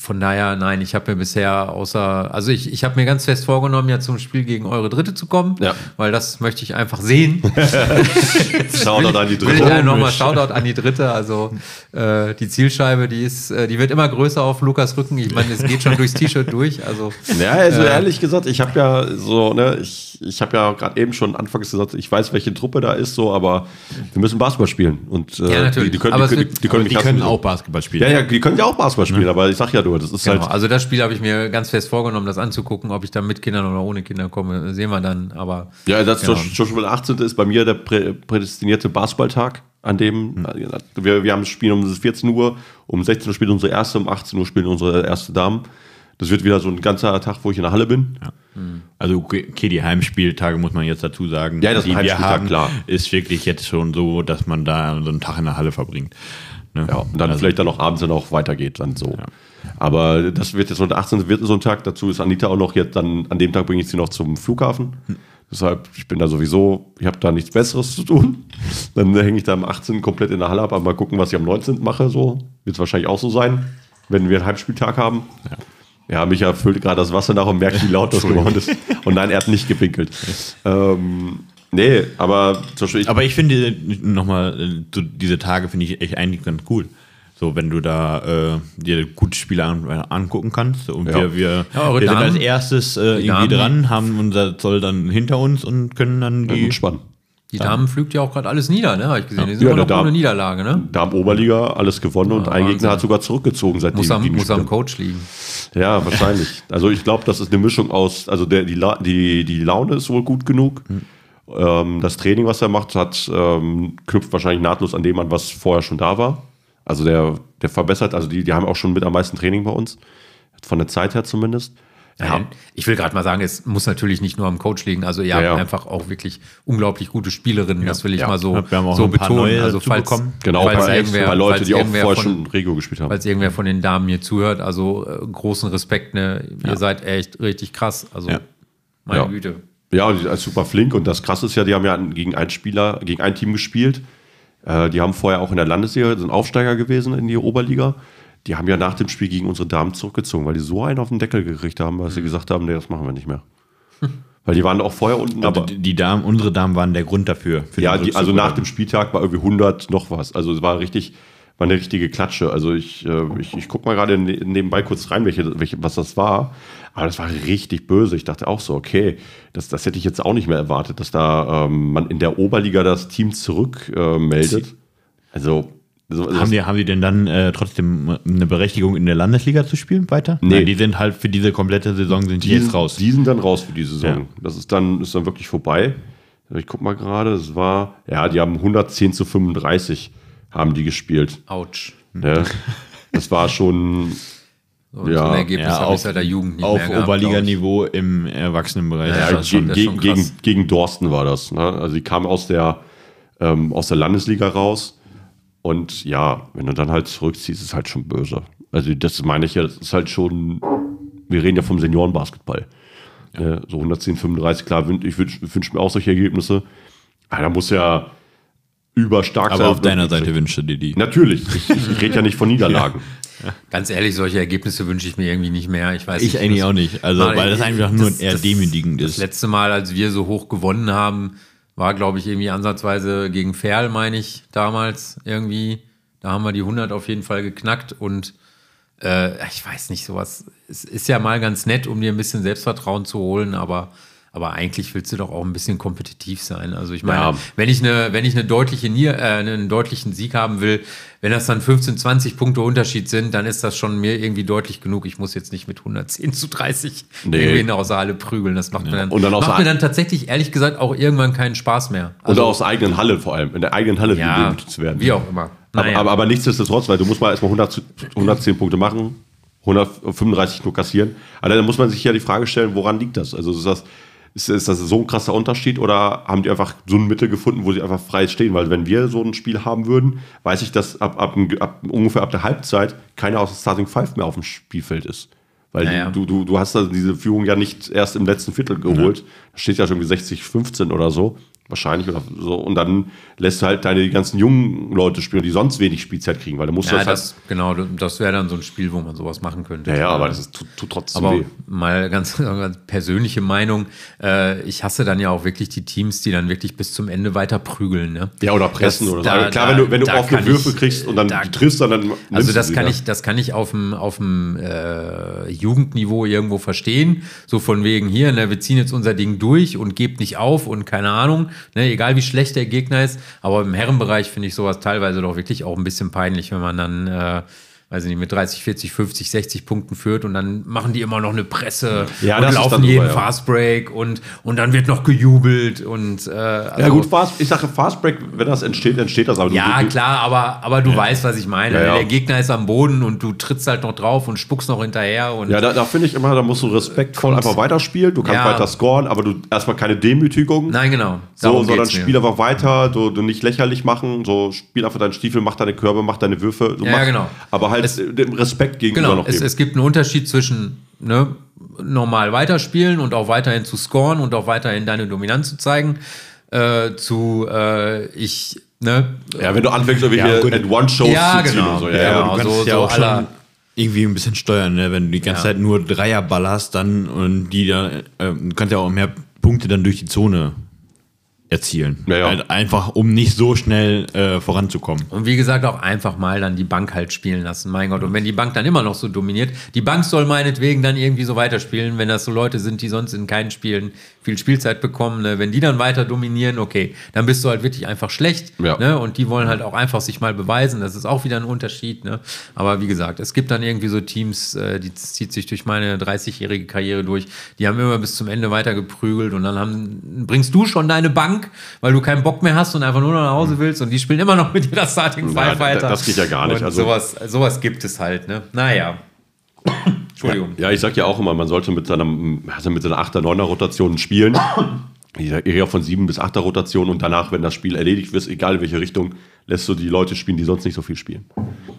von daher, nein, ich habe mir bisher außer, also ich, ich habe mir ganz fest vorgenommen, ja zum Spiel gegen eure Dritte zu kommen, ja. weil das möchte ich einfach sehen. Shoutout an die Dritte. Will ich nochmal Shoutout an die Dritte. Also äh, die Zielscheibe, die ist, äh, die wird immer größer auf Lukas Rücken. Ich meine, es geht schon durchs T-Shirt durch. Also, ja, also äh, ehrlich gesagt, ich habe ja so, ne, ich, ich habe ja gerade eben schon anfangs gesagt, ich weiß, welche Truppe da ist, so, aber wir müssen Basketball spielen. Und äh, ja, natürlich. Die, die können, die, die, die, können, die können auch Basketball spielen. Ja, ja, die können ja auch Basketball spielen, aber ich sag ja nur, das ist genau. halt. Also das Spiel habe ich mir ganz fest vorgenommen, das anzugucken, ob ich da mit Kindern oder ohne Kinder komme, sehen wir dann. Aber ja, das genau. Joshua 18. ist bei mir der prä prädestinierte Basketballtag an dem, mhm. wir, wir haben das Spiel um 14 Uhr, um 16 Uhr spielt unsere erste, um 18 Uhr spielen unsere erste Damen. Das wird wieder so ein ganzer Tag, wo ich in der Halle bin. Ja. Also okay, die Heimspieltage muss man jetzt dazu sagen, ja, das die wir haben, klar. ist wirklich jetzt schon so, dass man da so einen Tag in der Halle verbringt. Ne? Ja, und dann also, vielleicht dann auch abends dann auch weitergeht, dann so. Ja. Aber das wird jetzt der 18. wird so ein Tag. Dazu ist Anita auch noch jetzt dann, an dem Tag bringe ich sie noch zum Flughafen. Hm. Deshalb, ich bin da sowieso, ich habe da nichts Besseres zu tun. Dann hänge ich da am 18. komplett in der Halle ab, aber mal gucken, was ich am 19. mache. So wird es wahrscheinlich auch so sein, wenn wir einen Heimspieltag haben. Ja. Ja, Micha füllt gerade das Wasser nach und merkt, wie laut das geworden ist. Und nein, er hat nicht gepinkelt. ähm, nee, aber zum Beispiel. Ich aber ich finde nochmal, so diese Tage finde ich echt eigentlich ganz cool. So, wenn du da äh, dir gute Spiele an, äh, angucken kannst. Und ja. wir, wir, ja, wir sind als erstes äh, irgendwie Damen. dran, haben unser Zoll dann hinter uns und können dann die. Entspannen. Die Damen flügt ja auch gerade alles nieder, ne? Habe ich gesehen. Die sind ja, noch ohne Niederlage, ne? Damen Oberliga, alles gewonnen ja, und ein Gegner hat sogar zurückgezogen seitdem. Muss am, muss am Coach liegen. Ja, wahrscheinlich. also ich glaube, das ist eine Mischung aus, also der, die, die, die Laune ist wohl gut genug. Hm. Ähm, das Training, was er macht, hat, ähm, knüpft wahrscheinlich nahtlos an dem an, was vorher schon da war. Also der, der verbessert, also die, die haben auch schon mit am meisten Training bei uns. Von der Zeit her zumindest. Ja. Ich will gerade mal sagen, es muss natürlich nicht nur am Coach liegen. Also ihr ja, habt ja. einfach auch wirklich unglaublich gute Spielerinnen. Ja. Das will ich mal so, Wir haben auch so betonen. Also falls, genau, falls bei, irgendwer, bei Leute, die auch vorher schon Rego gespielt haben. Falls irgendwer von den Damen hier zuhört, also äh, großen Respekt. Ne? Ihr seid echt richtig krass. Also meine Güte. Ja, die ist super flink und das Krasse ist ja, die haben ja gegen einen Spieler, gegen ein Team gespielt. Äh, die haben vorher auch in der Landesliga, sind Aufsteiger gewesen in die Oberliga die haben ja nach dem Spiel gegen unsere Damen zurückgezogen, weil die so einen auf den Deckel gekriegt haben, dass sie mhm. gesagt haben, nee, das machen wir nicht mehr. Weil die waren auch vorher unten. Aber, aber die Damen, unsere Damen waren der Grund dafür. ja, die, also nach dem Spieltag war irgendwie 100 noch was. Also es war richtig, war eine richtige Klatsche. Also ich, äh, ich, ich gucke mal gerade ne, nebenbei kurz rein, welche, welche, was das war. Aber das war richtig böse. Ich dachte auch so, okay, das, das hätte ich jetzt auch nicht mehr erwartet, dass da ähm, man in der Oberliga das Team zurückmeldet. Äh, also so, haben, die, haben die denn dann äh, trotzdem eine Berechtigung in der Landesliga zu spielen weiter? Nee. Nein, die sind halt für diese komplette Saison sind die, die jetzt raus. Die sind dann raus für die Saison. Ja. Das ist dann, ist dann wirklich vorbei. Ich guck mal gerade, es war, ja, die haben 110 zu 35 haben die gespielt. Autsch. Ja, das war schon. So, ja, so ein Ergebnis ja, auf, der Jugend nicht auf Oberliganiveau im Erwachsenenbereich. Ja, ja schon, gegen, gegen, gegen Dorsten war das. Ne? Also die kamen aus der, ähm, aus der Landesliga raus und ja, wenn du dann halt zurückziehst, ist es halt schon böse. Also das meine ich ja, das ist halt schon, wir reden ja vom Seniorenbasketball. Ja. so 110, 35, klar, ich wünsche wünsch mir auch solche Ergebnisse. Aber da muss ja, überstark Aber auf deiner Seite wünsche dir die. Natürlich. Ich, ich rede ja nicht von Niederlagen. Ja. Ganz ehrlich, solche Ergebnisse wünsche ich mir irgendwie nicht mehr. Ich weiß ich nicht, eigentlich auch nicht. Also, weil das einfach nur das, eher demütigend ist. Das letzte Mal, als wir so hoch gewonnen haben, war, glaube ich, irgendwie ansatzweise gegen Ferl, meine ich, damals irgendwie. Da haben wir die 100 auf jeden Fall geknackt und äh, ich weiß nicht, sowas. Es ist ja mal ganz nett, um dir ein bisschen Selbstvertrauen zu holen, aber aber eigentlich willst du doch auch ein bisschen kompetitiv sein. Also ich meine, ja. wenn ich eine, wenn ich eine deutliche Nier, äh, einen deutlichen Sieg haben will, wenn das dann 15, 20 Punkte Unterschied sind, dann ist das schon mir irgendwie deutlich genug. Ich muss jetzt nicht mit 110 zu 30 nee. irgendwie aus der Halle prügeln. Das macht, ja. mir, dann, und dann macht mir dann tatsächlich, ehrlich gesagt, auch irgendwann keinen Spaß mehr. Also, Oder aus der eigenen Halle vor allem, in der eigenen Halle ja, zu werden. Wie auch immer. Naja. Aber, aber, aber nichtsdestotrotz, weil du musst mal erstmal 100, 110 Punkte machen, 135 nur kassieren. Aber dann muss man sich ja die Frage stellen, woran liegt das? Also ist das ist, ist das so ein krasser Unterschied oder haben die einfach so ein Mittel gefunden, wo sie einfach frei stehen? Weil wenn wir so ein Spiel haben würden, weiß ich, dass ab, ab, ab ungefähr ab der Halbzeit keiner aus der Starting Five mehr auf dem Spielfeld ist. Weil naja. du, du, du hast da diese Führung ja nicht erst im letzten Viertel geholt. Mhm. Da steht ja schon 60, 15 oder so wahrscheinlich oder so. Und dann lässt du halt deine ganzen jungen Leute spielen, die sonst wenig Spielzeit kriegen, weil du musst ja, das, das halt Genau, das wäre dann so ein Spiel, wo man sowas machen könnte. Ja, ja aber das ist, tut, tut trotzdem aber weh. Mal ganz, ganz persönliche Meinung. Äh, ich hasse dann ja auch wirklich die Teams, die dann wirklich bis zum Ende weiter prügeln. Ne? Ja, oder pressen das, oder so. Da, klar, da, wenn du, wenn du offene Würfe ich, kriegst und dann da, triffst, dann, dann Also das kann, ich, das kann ich auf dem, auf dem äh, Jugendniveau irgendwo verstehen. So von wegen hier, ne, wir ziehen jetzt unser Ding durch und gebt nicht auf und keine Ahnung. Ne, egal wie schlecht der Gegner ist. Aber im Herrenbereich finde ich sowas teilweise doch wirklich auch ein bisschen peinlich, wenn man dann äh, weiß ich nicht, mit 30, 40, 50, 60 Punkten führt und dann machen die immer noch eine Presse ja, und laufen jeden super, ja. Fastbreak und, und dann wird noch gejubelt und äh, also Ja gut, Fast, ich sage Fastbreak, wenn das entsteht, entsteht das. Aber ja, du, klar, aber, aber du ja. weißt, was ich meine. Der Gegner ist am Boden und du trittst halt noch drauf und spuckst noch hinterher. Und ja, da, da finde ich immer, da musst du respektvoll einfach weiterspielen. Du kannst weiter scoren, aber du erstmal keine Demütigung. Nein, genau. so, sondern spiel einfach weiter, du, du nicht lächerlich machen, so spiel einfach deinen Stiefel, mach deine Körbe, mach deine Würfe. ja, mach, genau. Aber halt es, dem Respekt gegenüber genau, noch geben. Es, es gibt einen Unterschied zwischen ne, normal weiterspielen und auch weiterhin zu scoren und auch weiterhin deine Dominanz zu zeigen, äh, zu äh, ich, ne? Ja, wenn du anfängst, irgendwelche ja, One-Shows ja, zu ziehen genau, so. Ja, ja, genau, du kannst so, ja auch so schon irgendwie ein bisschen steuern, ne? wenn du die ganze ja. Zeit nur Dreier ballerst, dann und die da, äh, du kannst ja auch mehr Punkte dann durch die Zone erzielen. Ja, ja. Halt einfach, um nicht so schnell äh, voranzukommen. Und wie gesagt, auch einfach mal dann die Bank halt spielen lassen, mein Gott. Und wenn die Bank dann immer noch so dominiert, die Bank soll meinetwegen dann irgendwie so weiterspielen, wenn das so Leute sind, die sonst in keinen Spielen viel Spielzeit bekommen. Ne? Wenn die dann weiter dominieren, okay, dann bist du halt wirklich einfach schlecht. Ja. Ne? Und die wollen halt auch einfach sich mal beweisen. Das ist auch wieder ein Unterschied. Ne? Aber wie gesagt, es gibt dann irgendwie so Teams, äh, die zieht sich durch meine 30-jährige Karriere durch, die haben immer bis zum Ende weiter geprügelt und dann haben, bringst du schon deine Bank, weil du keinen Bock mehr hast und einfach nur noch nach Hause willst und die spielen immer noch mit dir das Starting Five weiter. Das geht ja gar nicht. also sowas, sowas gibt es halt. Ne? Naja. Entschuldigung. Ja, ich sag ja auch immer, man sollte mit seiner, also mit seiner 8er, 9er Rotation spielen. Ich eher von 7 bis 8er Rotation und danach, wenn das Spiel erledigt wird, egal in welche Richtung, lässt du die Leute spielen, die sonst nicht so viel spielen.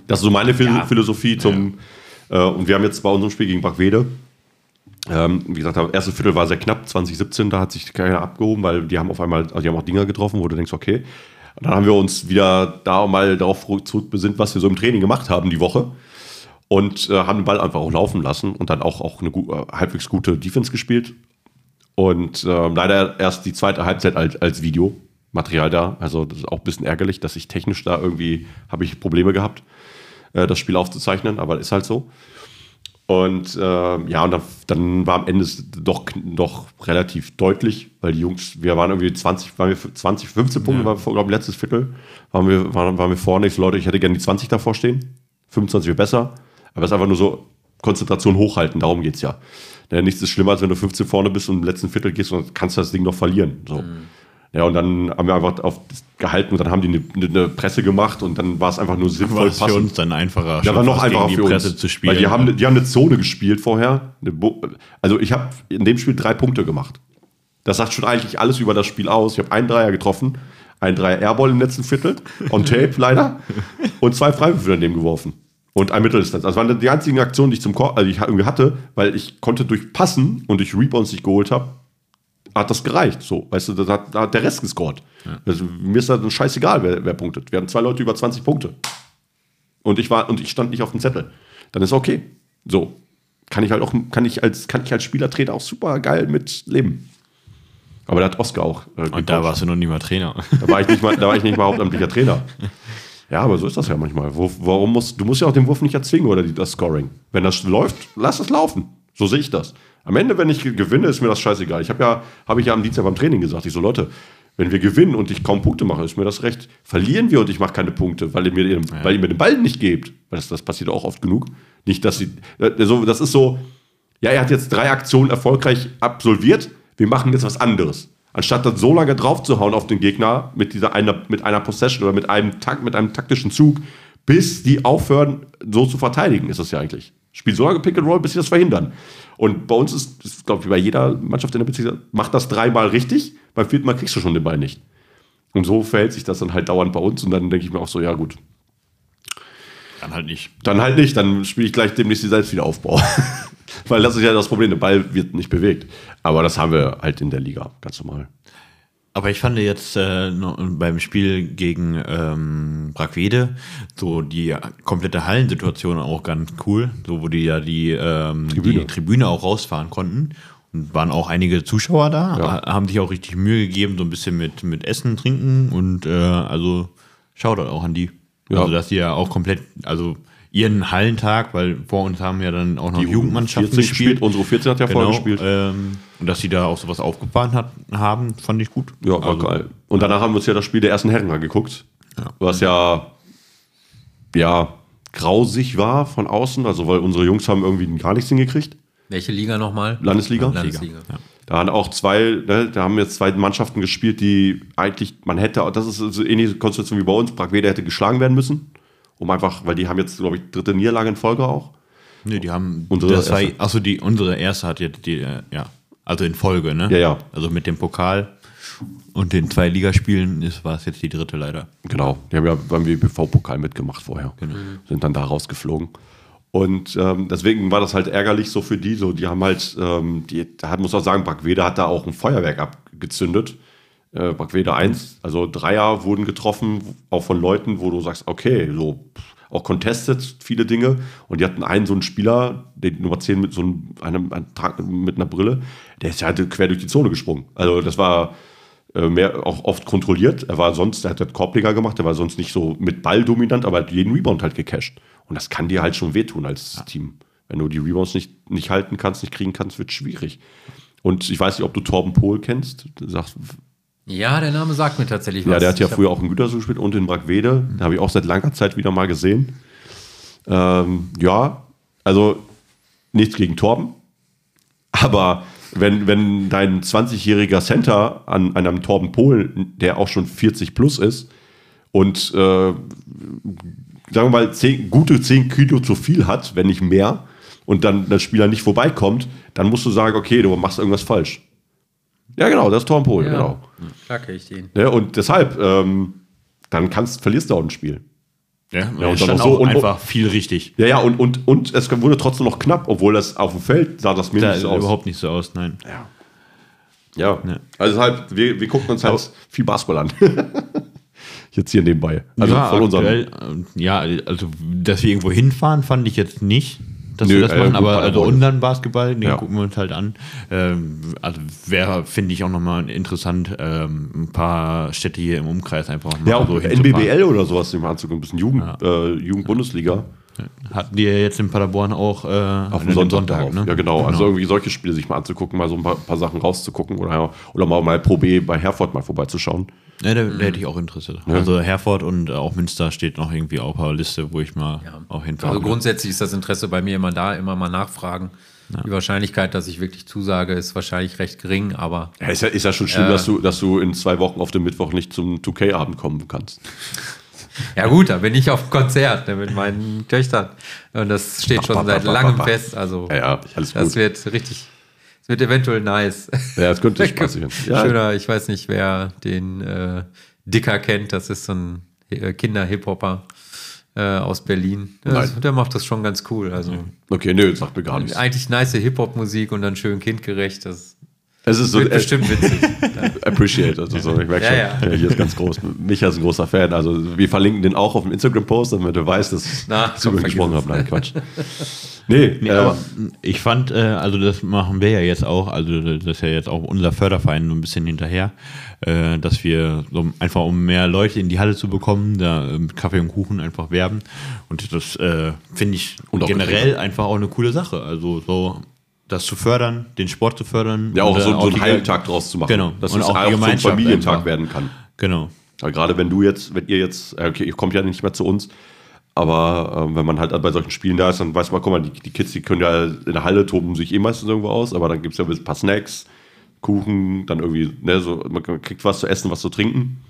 Das ist so meine ja. Philosophie zum. Ja. Äh, und wir haben jetzt bei unserem Spiel gegen Bachwede, ähm, wie gesagt, das erste Viertel war sehr knapp, 2017, da hat sich keiner abgehoben, weil die haben auf einmal, also die haben auch Dinger getroffen, wo du denkst, okay. Und dann haben wir uns wieder da mal darauf zurückbesinnt, was wir so im Training gemacht haben die Woche und äh, haben den Ball einfach auch laufen lassen und dann auch, auch eine äh, halbwegs gute Defense gespielt. Und äh, leider erst die zweite Halbzeit als, als Videomaterial da. Also das ist auch ein bisschen ärgerlich, dass ich technisch da irgendwie habe ich Probleme gehabt, äh, das Spiel aufzuzeichnen, aber ist halt so. Und äh, ja, und dann, dann, war am Ende doch, doch relativ deutlich, weil die Jungs, wir waren irgendwie 20, waren wir 20, 15 Punkte, ja. war, glaube ich, letztes Viertel, waren wir, waren, waren wir vorne. Ich so, Leute, ich hätte gerne die 20 davor stehen. 25 wäre besser. Aber es ist einfach nur so Konzentration hochhalten, darum geht es ja. ja. Nichts ist schlimmer, als wenn du 15 vorne bist und im letzten Viertel gehst und kannst das Ding noch verlieren. So. Mhm. Ja, und dann haben wir einfach auf gehalten und dann haben die eine, eine Presse gemacht und dann war es einfach nur sinnvoll. War für uns dann einfacher. Ja, war noch einfacher für Presse uns, zu spielen. Weil die haben, die haben eine Zone gespielt vorher. Also ich habe in dem Spiel drei Punkte gemacht. Das sagt schon eigentlich alles über das Spiel aus. Ich habe einen Dreier getroffen, einen Dreier Airball im letzten Viertel, on Tape leider, und zwei Freiwürfe daneben geworfen und ein Mitteldistanz. Das waren die einzigen Aktionen, die ich zum Korb, also ich irgendwie hatte, weil ich konnte durch Passen und durch Rebounds, die ich geholt habe, hat das gereicht. So, weißt du, da hat, hat der Rest gescored. Ja. Also, mir ist das scheißegal, wer, wer punktet. Wir hatten zwei Leute über 20 Punkte. Und ich war, und ich stand nicht auf dem Zettel. Dann ist okay. So. Kann ich halt auch, kann ich als, kann ich als Spielertrainer auch super geil mit leben. Aber da hat Oscar auch. Äh, und da warst du noch nie mal Trainer. Da war ich nicht mal, da war ich nicht mal hauptamtlicher Trainer. Ja, aber so ist das ja manchmal. Wo, warum musst, du musst ja auch den Wurf nicht erzwingen oder die, das Scoring. Wenn das läuft, lass es laufen. So sehe ich das. Am Ende, wenn ich gewinne, ist mir das scheißegal. Ich habe ja, habe ich ja am Dienstag beim Training gesagt, ich so, Leute, wenn wir gewinnen und ich kaum Punkte mache, ist mir das recht. Verlieren wir und ich mache keine Punkte, weil ihr mir, den, ja. weil ihr mir den Ball nicht gebt. Das, das passiert auch oft genug. Nicht, dass sie, also das ist so, ja, er hat jetzt drei Aktionen erfolgreich absolviert, wir machen jetzt was anderes anstatt dann so lange draufzuhauen auf den Gegner mit dieser einer, mit einer Possession oder mit einem, Takt, mit einem taktischen Zug, bis die aufhören, so zu verteidigen, ist das ja eigentlich. Spiel so lange Pick and Roll, bis sie das verhindern. Und bei uns ist, ist glaube ich, bei jeder Mannschaft in der Beziehung, macht das dreimal richtig, beim vierten Mal kriegst du schon den Ball nicht. Und so verhält sich das dann halt dauernd bei uns und dann denke ich mir auch so, ja gut. Dann halt nicht. Dann halt nicht, dann spiele ich gleich demnächst die Selbstwiederaufbau. Weil das ist ja das Problem, der Ball wird nicht bewegt. Aber das haben wir halt in der Liga, ganz normal. Aber ich fand jetzt äh, beim Spiel gegen ähm, Brackwede so die komplette Hallensituation auch ganz cool, so wo die ja die, ähm, Tribüne. die Tribüne auch rausfahren konnten. Und waren auch einige Zuschauer da, ja. haben sich auch richtig Mühe gegeben, so ein bisschen mit, mit Essen, Trinken und äh, also Shoutout auch an die. Ja. Also dass die ja auch komplett, also ihren Hallentag, weil vor uns haben ja dann auch noch die Jugendmannschaften gespielt. gespielt. Unsere 14 hat ja genau, vorher gespielt. Ähm, und dass sie da auch sowas aufgefahren hat, haben, fand ich gut. Ja, war also, geil. Und danach haben wir uns ja das Spiel der ersten Herren angeguckt, ja. was ja, ja grausig war von außen, also weil unsere Jungs haben irgendwie gar nichts hingekriegt. Welche Liga nochmal? Landesliga. Landesliga. Ja. Da haben auch zwei, ne, da haben jetzt zwei Mannschaften gespielt, die eigentlich, man hätte, das ist so ähnliche Konstellation wie bei uns, Bragweder hätte geschlagen werden müssen um einfach, weil die haben jetzt, glaube ich, dritte Niederlage in Folge auch. Nee, die haben unsere das erste. War, achso, die unsere erste hat jetzt die, äh, ja, also in Folge, ne? Ja, ja. Also mit dem Pokal und den zwei Ligaspielen ist, war es jetzt die dritte leider. Genau, die haben ja beim WBV-Pokal mitgemacht vorher. Genau. Sind dann da rausgeflogen. Und ähm, deswegen war das halt ärgerlich so für die. So, die haben halt, ähm, die, da muss auch sagen, Brackwede hat da auch ein Feuerwerk abgezündet äh, Brackwede 1, also Dreier wurden getroffen, auch von Leuten, wo du sagst, okay, so auch contested, viele Dinge. Und die hatten einen so einen Spieler, den Nummer 10 mit so einem, einem, einem mit einer Brille, der ist ja halt quer durch die Zone gesprungen. Also das war äh, mehr auch oft kontrolliert. Er war sonst, er hat halt Korbleger gemacht, er war sonst nicht so mit Ball dominant, aber hat jeden Rebound halt gecasht. Und das kann dir halt schon wehtun als ja. Team. Wenn du die Rebounds nicht, nicht halten kannst, nicht kriegen kannst, wird es schwierig. Und ich weiß nicht, ob du Torben Pohl kennst. Du sagst, ja, der Name sagt mir tatsächlich was. Ja, der hat ja früher auch in Gütersloh gespielt und in Brackwede. Da habe ich auch seit langer Zeit wieder mal gesehen. Ähm, ja, also nichts gegen Torben. Aber wenn, wenn dein 20-jähriger Center an, an einem Torben Pohl, der auch schon 40 plus ist und äh, sagen wir mal 10, gute 10 Kilo zu viel hat, wenn nicht mehr, und dann der Spieler nicht vorbeikommt, dann musst du sagen, okay, du machst irgendwas falsch. Ja, genau, das ist Tom Pohl, ja. genau. Klar kenne ich den. Ja, und deshalb, ähm, dann kannst, verlierst du auch ein Spiel. Ja, ja und dann auch so und, einfach viel richtig. Ja, ja, und, und, und es wurde trotzdem noch knapp, obwohl das auf dem Feld sah das mir da, nicht so aus. überhaupt nicht so aus, nein. Ja. Ja, ja. also halt, wir, wir gucken uns halt Aber viel Basketball an. jetzt hier nebenbei. Also ja, von aktuell, ja, also dass wir irgendwo hinfahren, fand ich jetzt nicht dass Nö, wir das machen, äh, aber also unseren Basketball, den ja. gucken wir uns halt an. Ähm, also wäre, finde ich, auch nochmal interessant, ähm, ein paar Städte hier im Umkreis einfach mal ja, so NBBL oder sowas im Anzug, ein bisschen Jugend, ja. äh, Jugendbundesliga. Hatten die ja jetzt in Paderborn auch äh, auf dem Sonntag, Sonntag ne? Ja, genau. genau. Also irgendwie solche Spiele sich mal anzugucken, mal so ein paar, paar Sachen rauszugucken oder, oder mal, mal Pro B bei Herford mal vorbeizuschauen. Ja, da, da hätte ich auch Interesse. Ja. Also Herford und auch Münster steht noch irgendwie auf der Liste, wo ich mal ja. auch hinfahre. Also grundsätzlich ist das Interesse bei mir immer da, immer mal nachfragen. Ja. Die Wahrscheinlichkeit, dass ich wirklich zusage, ist wahrscheinlich recht gering, aber. Ja, ist, ja, ist ja schon schlimm, äh, dass, du, dass du in zwei Wochen auf dem Mittwoch nicht zum 2K-Abend kommen kannst. Ja, gut, da bin ich auf Konzert ne, mit meinen Töchtern. Und das steht schon seit langem fest. Also, ja, alles das gut. wird richtig es wird eventuell nice. Ja, es könnte passieren. Ja. Schöner, ich weiß nicht, wer den äh, Dicker kennt. Das ist so ein äh, Kinder-Hip-Hopper äh, aus Berlin. Das, der macht das schon ganz cool. Also, okay, nö, sagt mir gar nichts. Eigentlich nice Hip-Hop-Musik und dann schön kindgerecht. Das Es ist so Wird bestimmt witzig. appreciate. Also so, ich merke Ja, schon, ja. hier ist ganz groß. Micha ist ein großer Fan. Also wir verlinken den auch auf dem Instagram-Post, damit du weißt, dass Na, ich über gesprochen habe. Nein, Quatsch. Nee, Nee, äh, aber ich fand, äh, also das machen wir ja jetzt auch, also das ist ja jetzt auch unser Förderverein so ein bisschen hinterher, äh, dass wir so einfach um mehr Leute in die Halle zu bekommen, da äh, mit Kaffee und Kuchen einfach werben. Und das äh, finde ich generell einfach auch eine coole Sache. Also so das zu fördern, den Sport zu fördern. ja, auch so, äh, so einen Heimtag draus zu machen. Genau. Dass Und es auch auch so ein Familientag einfach. werden kann. Genau. Weil gerade wenn du jetzt, wenn ihr jetzt, äh, okay, ihr kommt ja nicht mehr zu uns, aber ähm, wenn man halt bei solchen Spielen da ist, dann weiß man, guck mal, die, die Kids, die können ja in der Halle toben sich eh meistens irgendwo aus, aber dann gibt es ja ein paar Snacks, Kuchen, dann irgendwie, ne, so, man kriegt was zu essen, was zu trinken.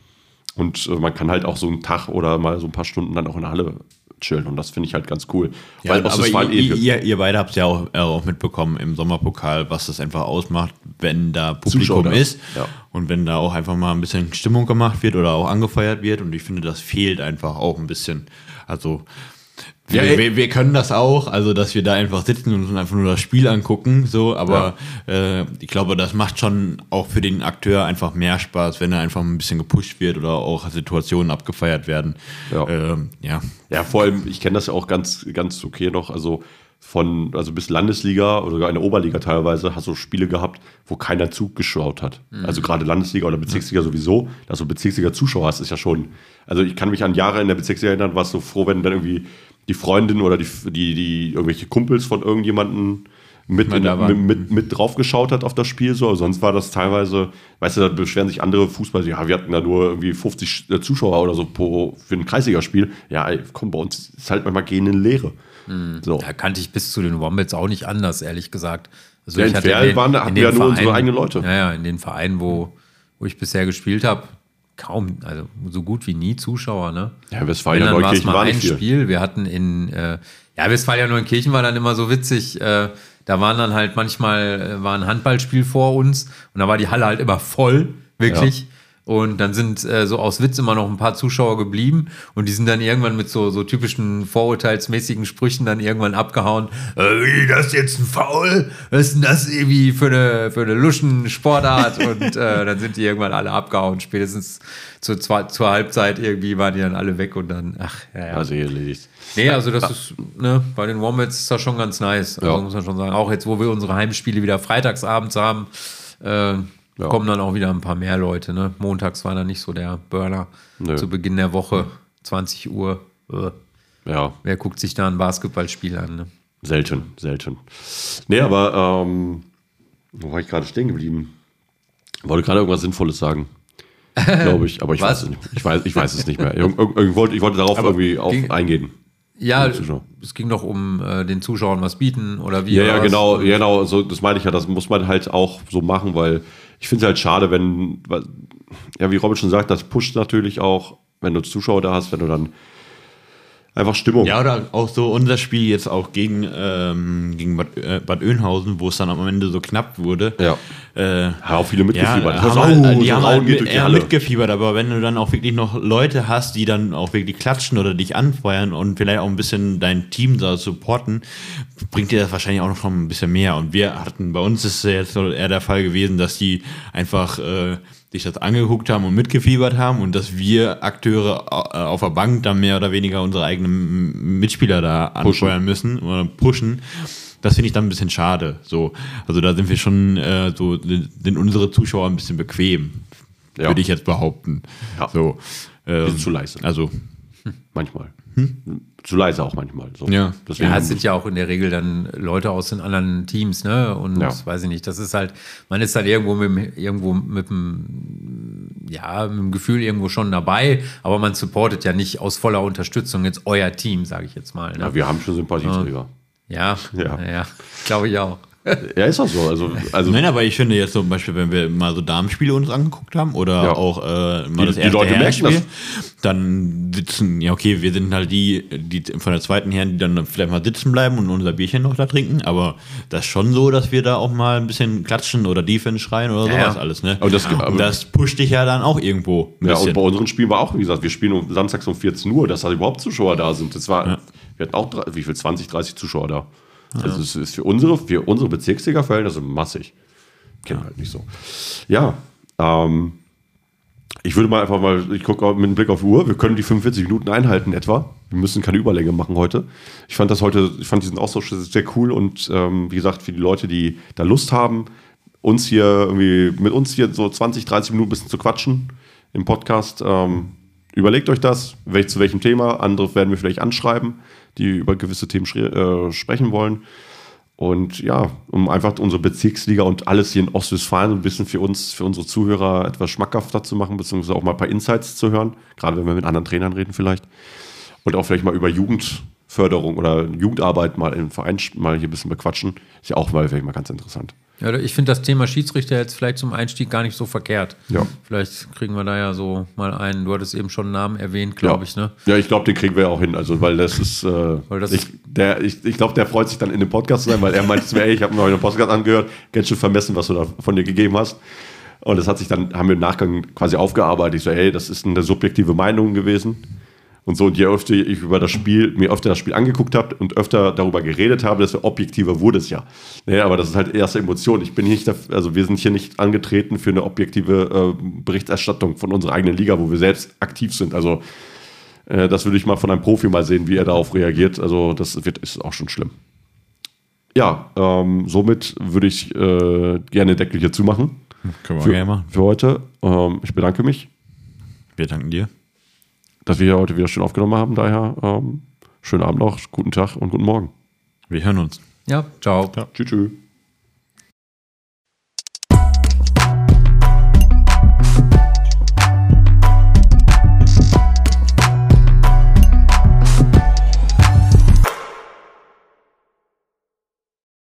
Und äh, man kann halt auch so einen Tag oder mal so ein paar Stunden dann auch in der Halle chillen. Und das finde ich halt ganz cool. Ja, Weil aber war ihr, eh, ihr, ihr beide habt ja auch, äh, auch mitbekommen im Sommerpokal, was das einfach ausmacht, wenn da Publikum Zuschauer ist ja. und wenn da auch einfach mal ein bisschen Stimmung gemacht wird oder auch angefeuert wird. Und ich finde, das fehlt einfach auch ein bisschen. Also Ja, wir, wir können das auch, also dass wir da einfach sitzen und uns einfach nur das Spiel angucken, so, aber äh, ich glaube, das macht schon auch für den Akteur einfach mehr Spaß, wenn er einfach ein bisschen gepusht wird oder auch Situationen abgefeiert werden. Ja. Ähm, ja. Ja, vor allem, ich kenne das ja auch ganz, ganz okay noch. Also von, also bis Landesliga oder sogar in der Oberliga teilweise hast du Spiele gehabt, wo keiner zugeschaut hat. Also gerade Landesliga oder Bezirksliga sowieso, dass du Bezirksliga Zuschauer hast, ist ja schon. Also ich kann mich an Jahre in der Bezirksliga erinnern, warst du froh, wenn dann irgendwie die Freundin oder die, die, die irgendwelche Kumpels von irgendjemanden mit, in, mit, mit, mit drauf geschaut hat auf das Spiel. So. Sonst war das teilweise, weißt du, da beschweren sich andere Fußballer, ja, wir hatten da nur irgendwie 50 Zuschauer oder so pro, für ein Kreisligaspiel. Ja, ey, komm, bei uns ist halt manchmal gehen in Leere. So. Da kannte ich bis zu den Wombats auch nicht anders, ehrlich gesagt. Also Ja, in Ferl waren- hatten wir ja nur unsere eigenen Leute. Ja, ja, in den Vereinen, wo, wo ich bisher gespielt habe, kaum, also so gut wie nie Zuschauer, ne? Ja, war es Neukirchen mal war ein nicht viel. Spiel. Wir hatten in, äh, ja, Westfalia Neunkirchen war dann immer so witzig. Äh, da waren dann halt manchmal, äh, war ein Handballspiel vor uns und da war die Halle halt immer voll, wirklich. Und dann sind äh, so aus Witz immer noch ein paar Zuschauer geblieben und die sind dann irgendwann mit so, so typischen vorurteilsmäßigen Sprüchen dann irgendwann abgehauen. Äh, wie, das ist jetzt ein Foul? Was ist denn das irgendwie für eine, für eine Luschen-Sportart? und äh, dann sind die irgendwann alle abgehauen. Spätestens zur, zur, Halbzeit irgendwie waren die dann alle weg und dann, ach, ja, ja. Also erledigt. Nee, also das ist, ne, bei den Wombats ist das schon ganz nice. Also Ja. muss man schon sagen. Auch jetzt, wo wir unsere Heimspiele wieder freitagsabends haben, äh, kommen dann auch wieder ein paar mehr Leute. Ne? Montags war dann nicht so der Burner Nö. zu Beginn der Woche, 20 Uhr. Äh, Ja, wer guckt sich da ein Basketballspiel an? Ne? selten, selten. Nee, aber ähm, wo war ich gerade stehen geblieben? Wollte gerade irgendwas Sinnvolles sagen. Glaube ich, aber ich weiß es nicht. Ich weiß, ich weiß es nicht mehr. Ich, wollte, ich wollte darauf irgendwie auf ging- eingehen. Ja, es ging doch um äh, den Zuschauern was bieten oder wie. Ja, ja, genau, ja, genau, so, das meine ich ja, das muss man halt auch so machen, weil ich finde es halt schade, wenn, ja, wie Robin schon sagt, das pusht natürlich auch, wenn du Zuschauer da hast, wenn du dann einfach Stimmung. Ja, oder auch so unser Spiel jetzt auch gegen, ähm, gegen Bad, äh, Bad Oeynhausen, wo es dann am Ende so knapp wurde. Ja. Äh, Ja, auch viele mitgefiebert. Ja, haben halt, oh, die so haben halt mit, die eher mitgefiebert, aber wenn du dann auch wirklich noch Leute hast, die dann auch wirklich klatschen oder dich anfeuern und vielleicht auch ein bisschen dein Team da supporten, bringt dir das wahrscheinlich auch noch ein bisschen mehr. Und wir hatten, bei uns ist es jetzt eher der Fall gewesen, dass die einfach äh, sich das angeguckt haben und mitgefiebert haben und dass wir Akteure äh, auf der Bank dann mehr oder weniger unsere eigenen Mitspieler da anfeuern müssen oder pushen. Das finde ich dann ein bisschen schade. So, also da sind wir schon äh, so sind unsere Zuschauer ein bisschen bequem, Ja. würde ich jetzt behaupten. Ja. So, ähm, zu leise. Also Manchmal. Zu leise auch manchmal. So. Ja. Deswegen, Ja, es sind ja auch in der Regel dann Leute aus den anderen Teams, ne? Und Ja. weiß ich nicht, das ist halt, man ist halt irgendwo mit, dem- irgendwo mit dem, ja, mit dem Gefühl irgendwo schon dabei, aber man supportet ja nicht aus voller Unterstützung jetzt euer Team, sage ich jetzt mal. Ne? ja, wir haben schon Sympathieträger. Ja, Ja. ja, ja glaube ich auch. Ja. ist auch so. Also, also Nein, aber ich finde jetzt zum Beispiel, wenn wir mal so Damenspiele uns angeguckt haben oder Ja. auch äh, mal Die- das die erste Leute merken Herrenspiel, dann sitzen, ja okay, wir sind halt die, die von der zweiten Herren, die dann vielleicht mal sitzen bleiben und unser Bierchen noch da trinken, aber das ist schon so, dass wir da auch mal ein bisschen klatschen oder Defense schreien oder Ja, sowas ja. alles, ne? Aber das- aber- und das pusht dich ja dann auch irgendwo ein ja, und bisschen. bei unseren Spielen war auch, wie gesagt, wir spielen um, samstags um 14 Uhr, dass da überhaupt Zuschauer da sind. Das war, wir hatten auch, wie viel, 20, 30 Zuschauer da. Also es ist für unsere, für unsere Bezirksliga-Verhältnisse massig. kennen ja. halt nicht so. Ja, ähm, ich würde mal einfach mal, ich gucke mit einem Blick auf die Uhr, wir können die 45 Minuten einhalten etwa. Wir müssen keine Überlänge machen heute. Ich fand das heute, ich fand diesen Austausch sehr cool und ähm, wie gesagt, für die Leute, die da Lust haben, uns hier irgendwie, mit uns hier so 20, 30 Minuten ein bisschen zu quatschen im Podcast, ähm, überlegt euch das, welch, zu welchem Thema. Andere werden wir vielleicht anschreiben, die über gewisse Themen äh, sprechen wollen. Und ja, um einfach unsere Bezirksliga und alles hier in Ostwestfalen ein bisschen für uns, für unsere Zuhörer etwas schmackhafter zu machen, beziehungsweise auch mal ein paar Insights zu hören, gerade wenn wir mit anderen Trainern reden vielleicht. Und auch vielleicht mal über Jugendförderung oder Jugendarbeit mal im Verein mal hier ein bisschen bequatschen. Ist ja auch mal mal ganz interessant. Ja, ich finde das Thema Schiedsrichter jetzt vielleicht zum Einstieg gar nicht so verkehrt. Ja. Vielleicht kriegen wir da ja so mal einen, du hattest eben schon einen Namen erwähnt, glaube ja. ich, ne? Ja, ich glaube, den kriegen wir ja auch hin. Also, weil das ist, äh, weil das ich, der, ich, ich glaube, der freut sich dann in dem Podcast zu sein, weil er meint mir, ey, ich habe mir einen Podcast angehört, ganz schön vermessen, was du da von dir gegeben hast. Und das hat sich dann, haben wir im Nachgang quasi aufgearbeitet. Ich so, ey, das ist eine subjektive Meinung gewesen. Und so, und je öfter ich über das Spiel, mir öfter das Spiel angeguckt habe und öfter darüber geredet habe, desto objektiver wurde es ja. Naja, aber das ist halt erste Emotion. Ich bin nicht, dafür, also wir sind hier nicht angetreten für eine objektive äh, Berichterstattung von unserer eigenen Liga, wo wir selbst aktiv sind. Also äh, das würde ich mal von einem Profi mal sehen, wie er darauf reagiert. Also das wird, ist auch schon schlimm. Ja, ähm, somit würde ich äh, gerne Deckel hier zumachen. Können wir für, gerne machen. Für heute. Ähm, ich bedanke mich. Wir danken dir dass wir hier heute wieder schön aufgenommen haben. Daher ähm, schönen Abend noch, guten Tag und guten Morgen. Wir hören uns. Ja, ciao. Ja. Tschüss. tschüss.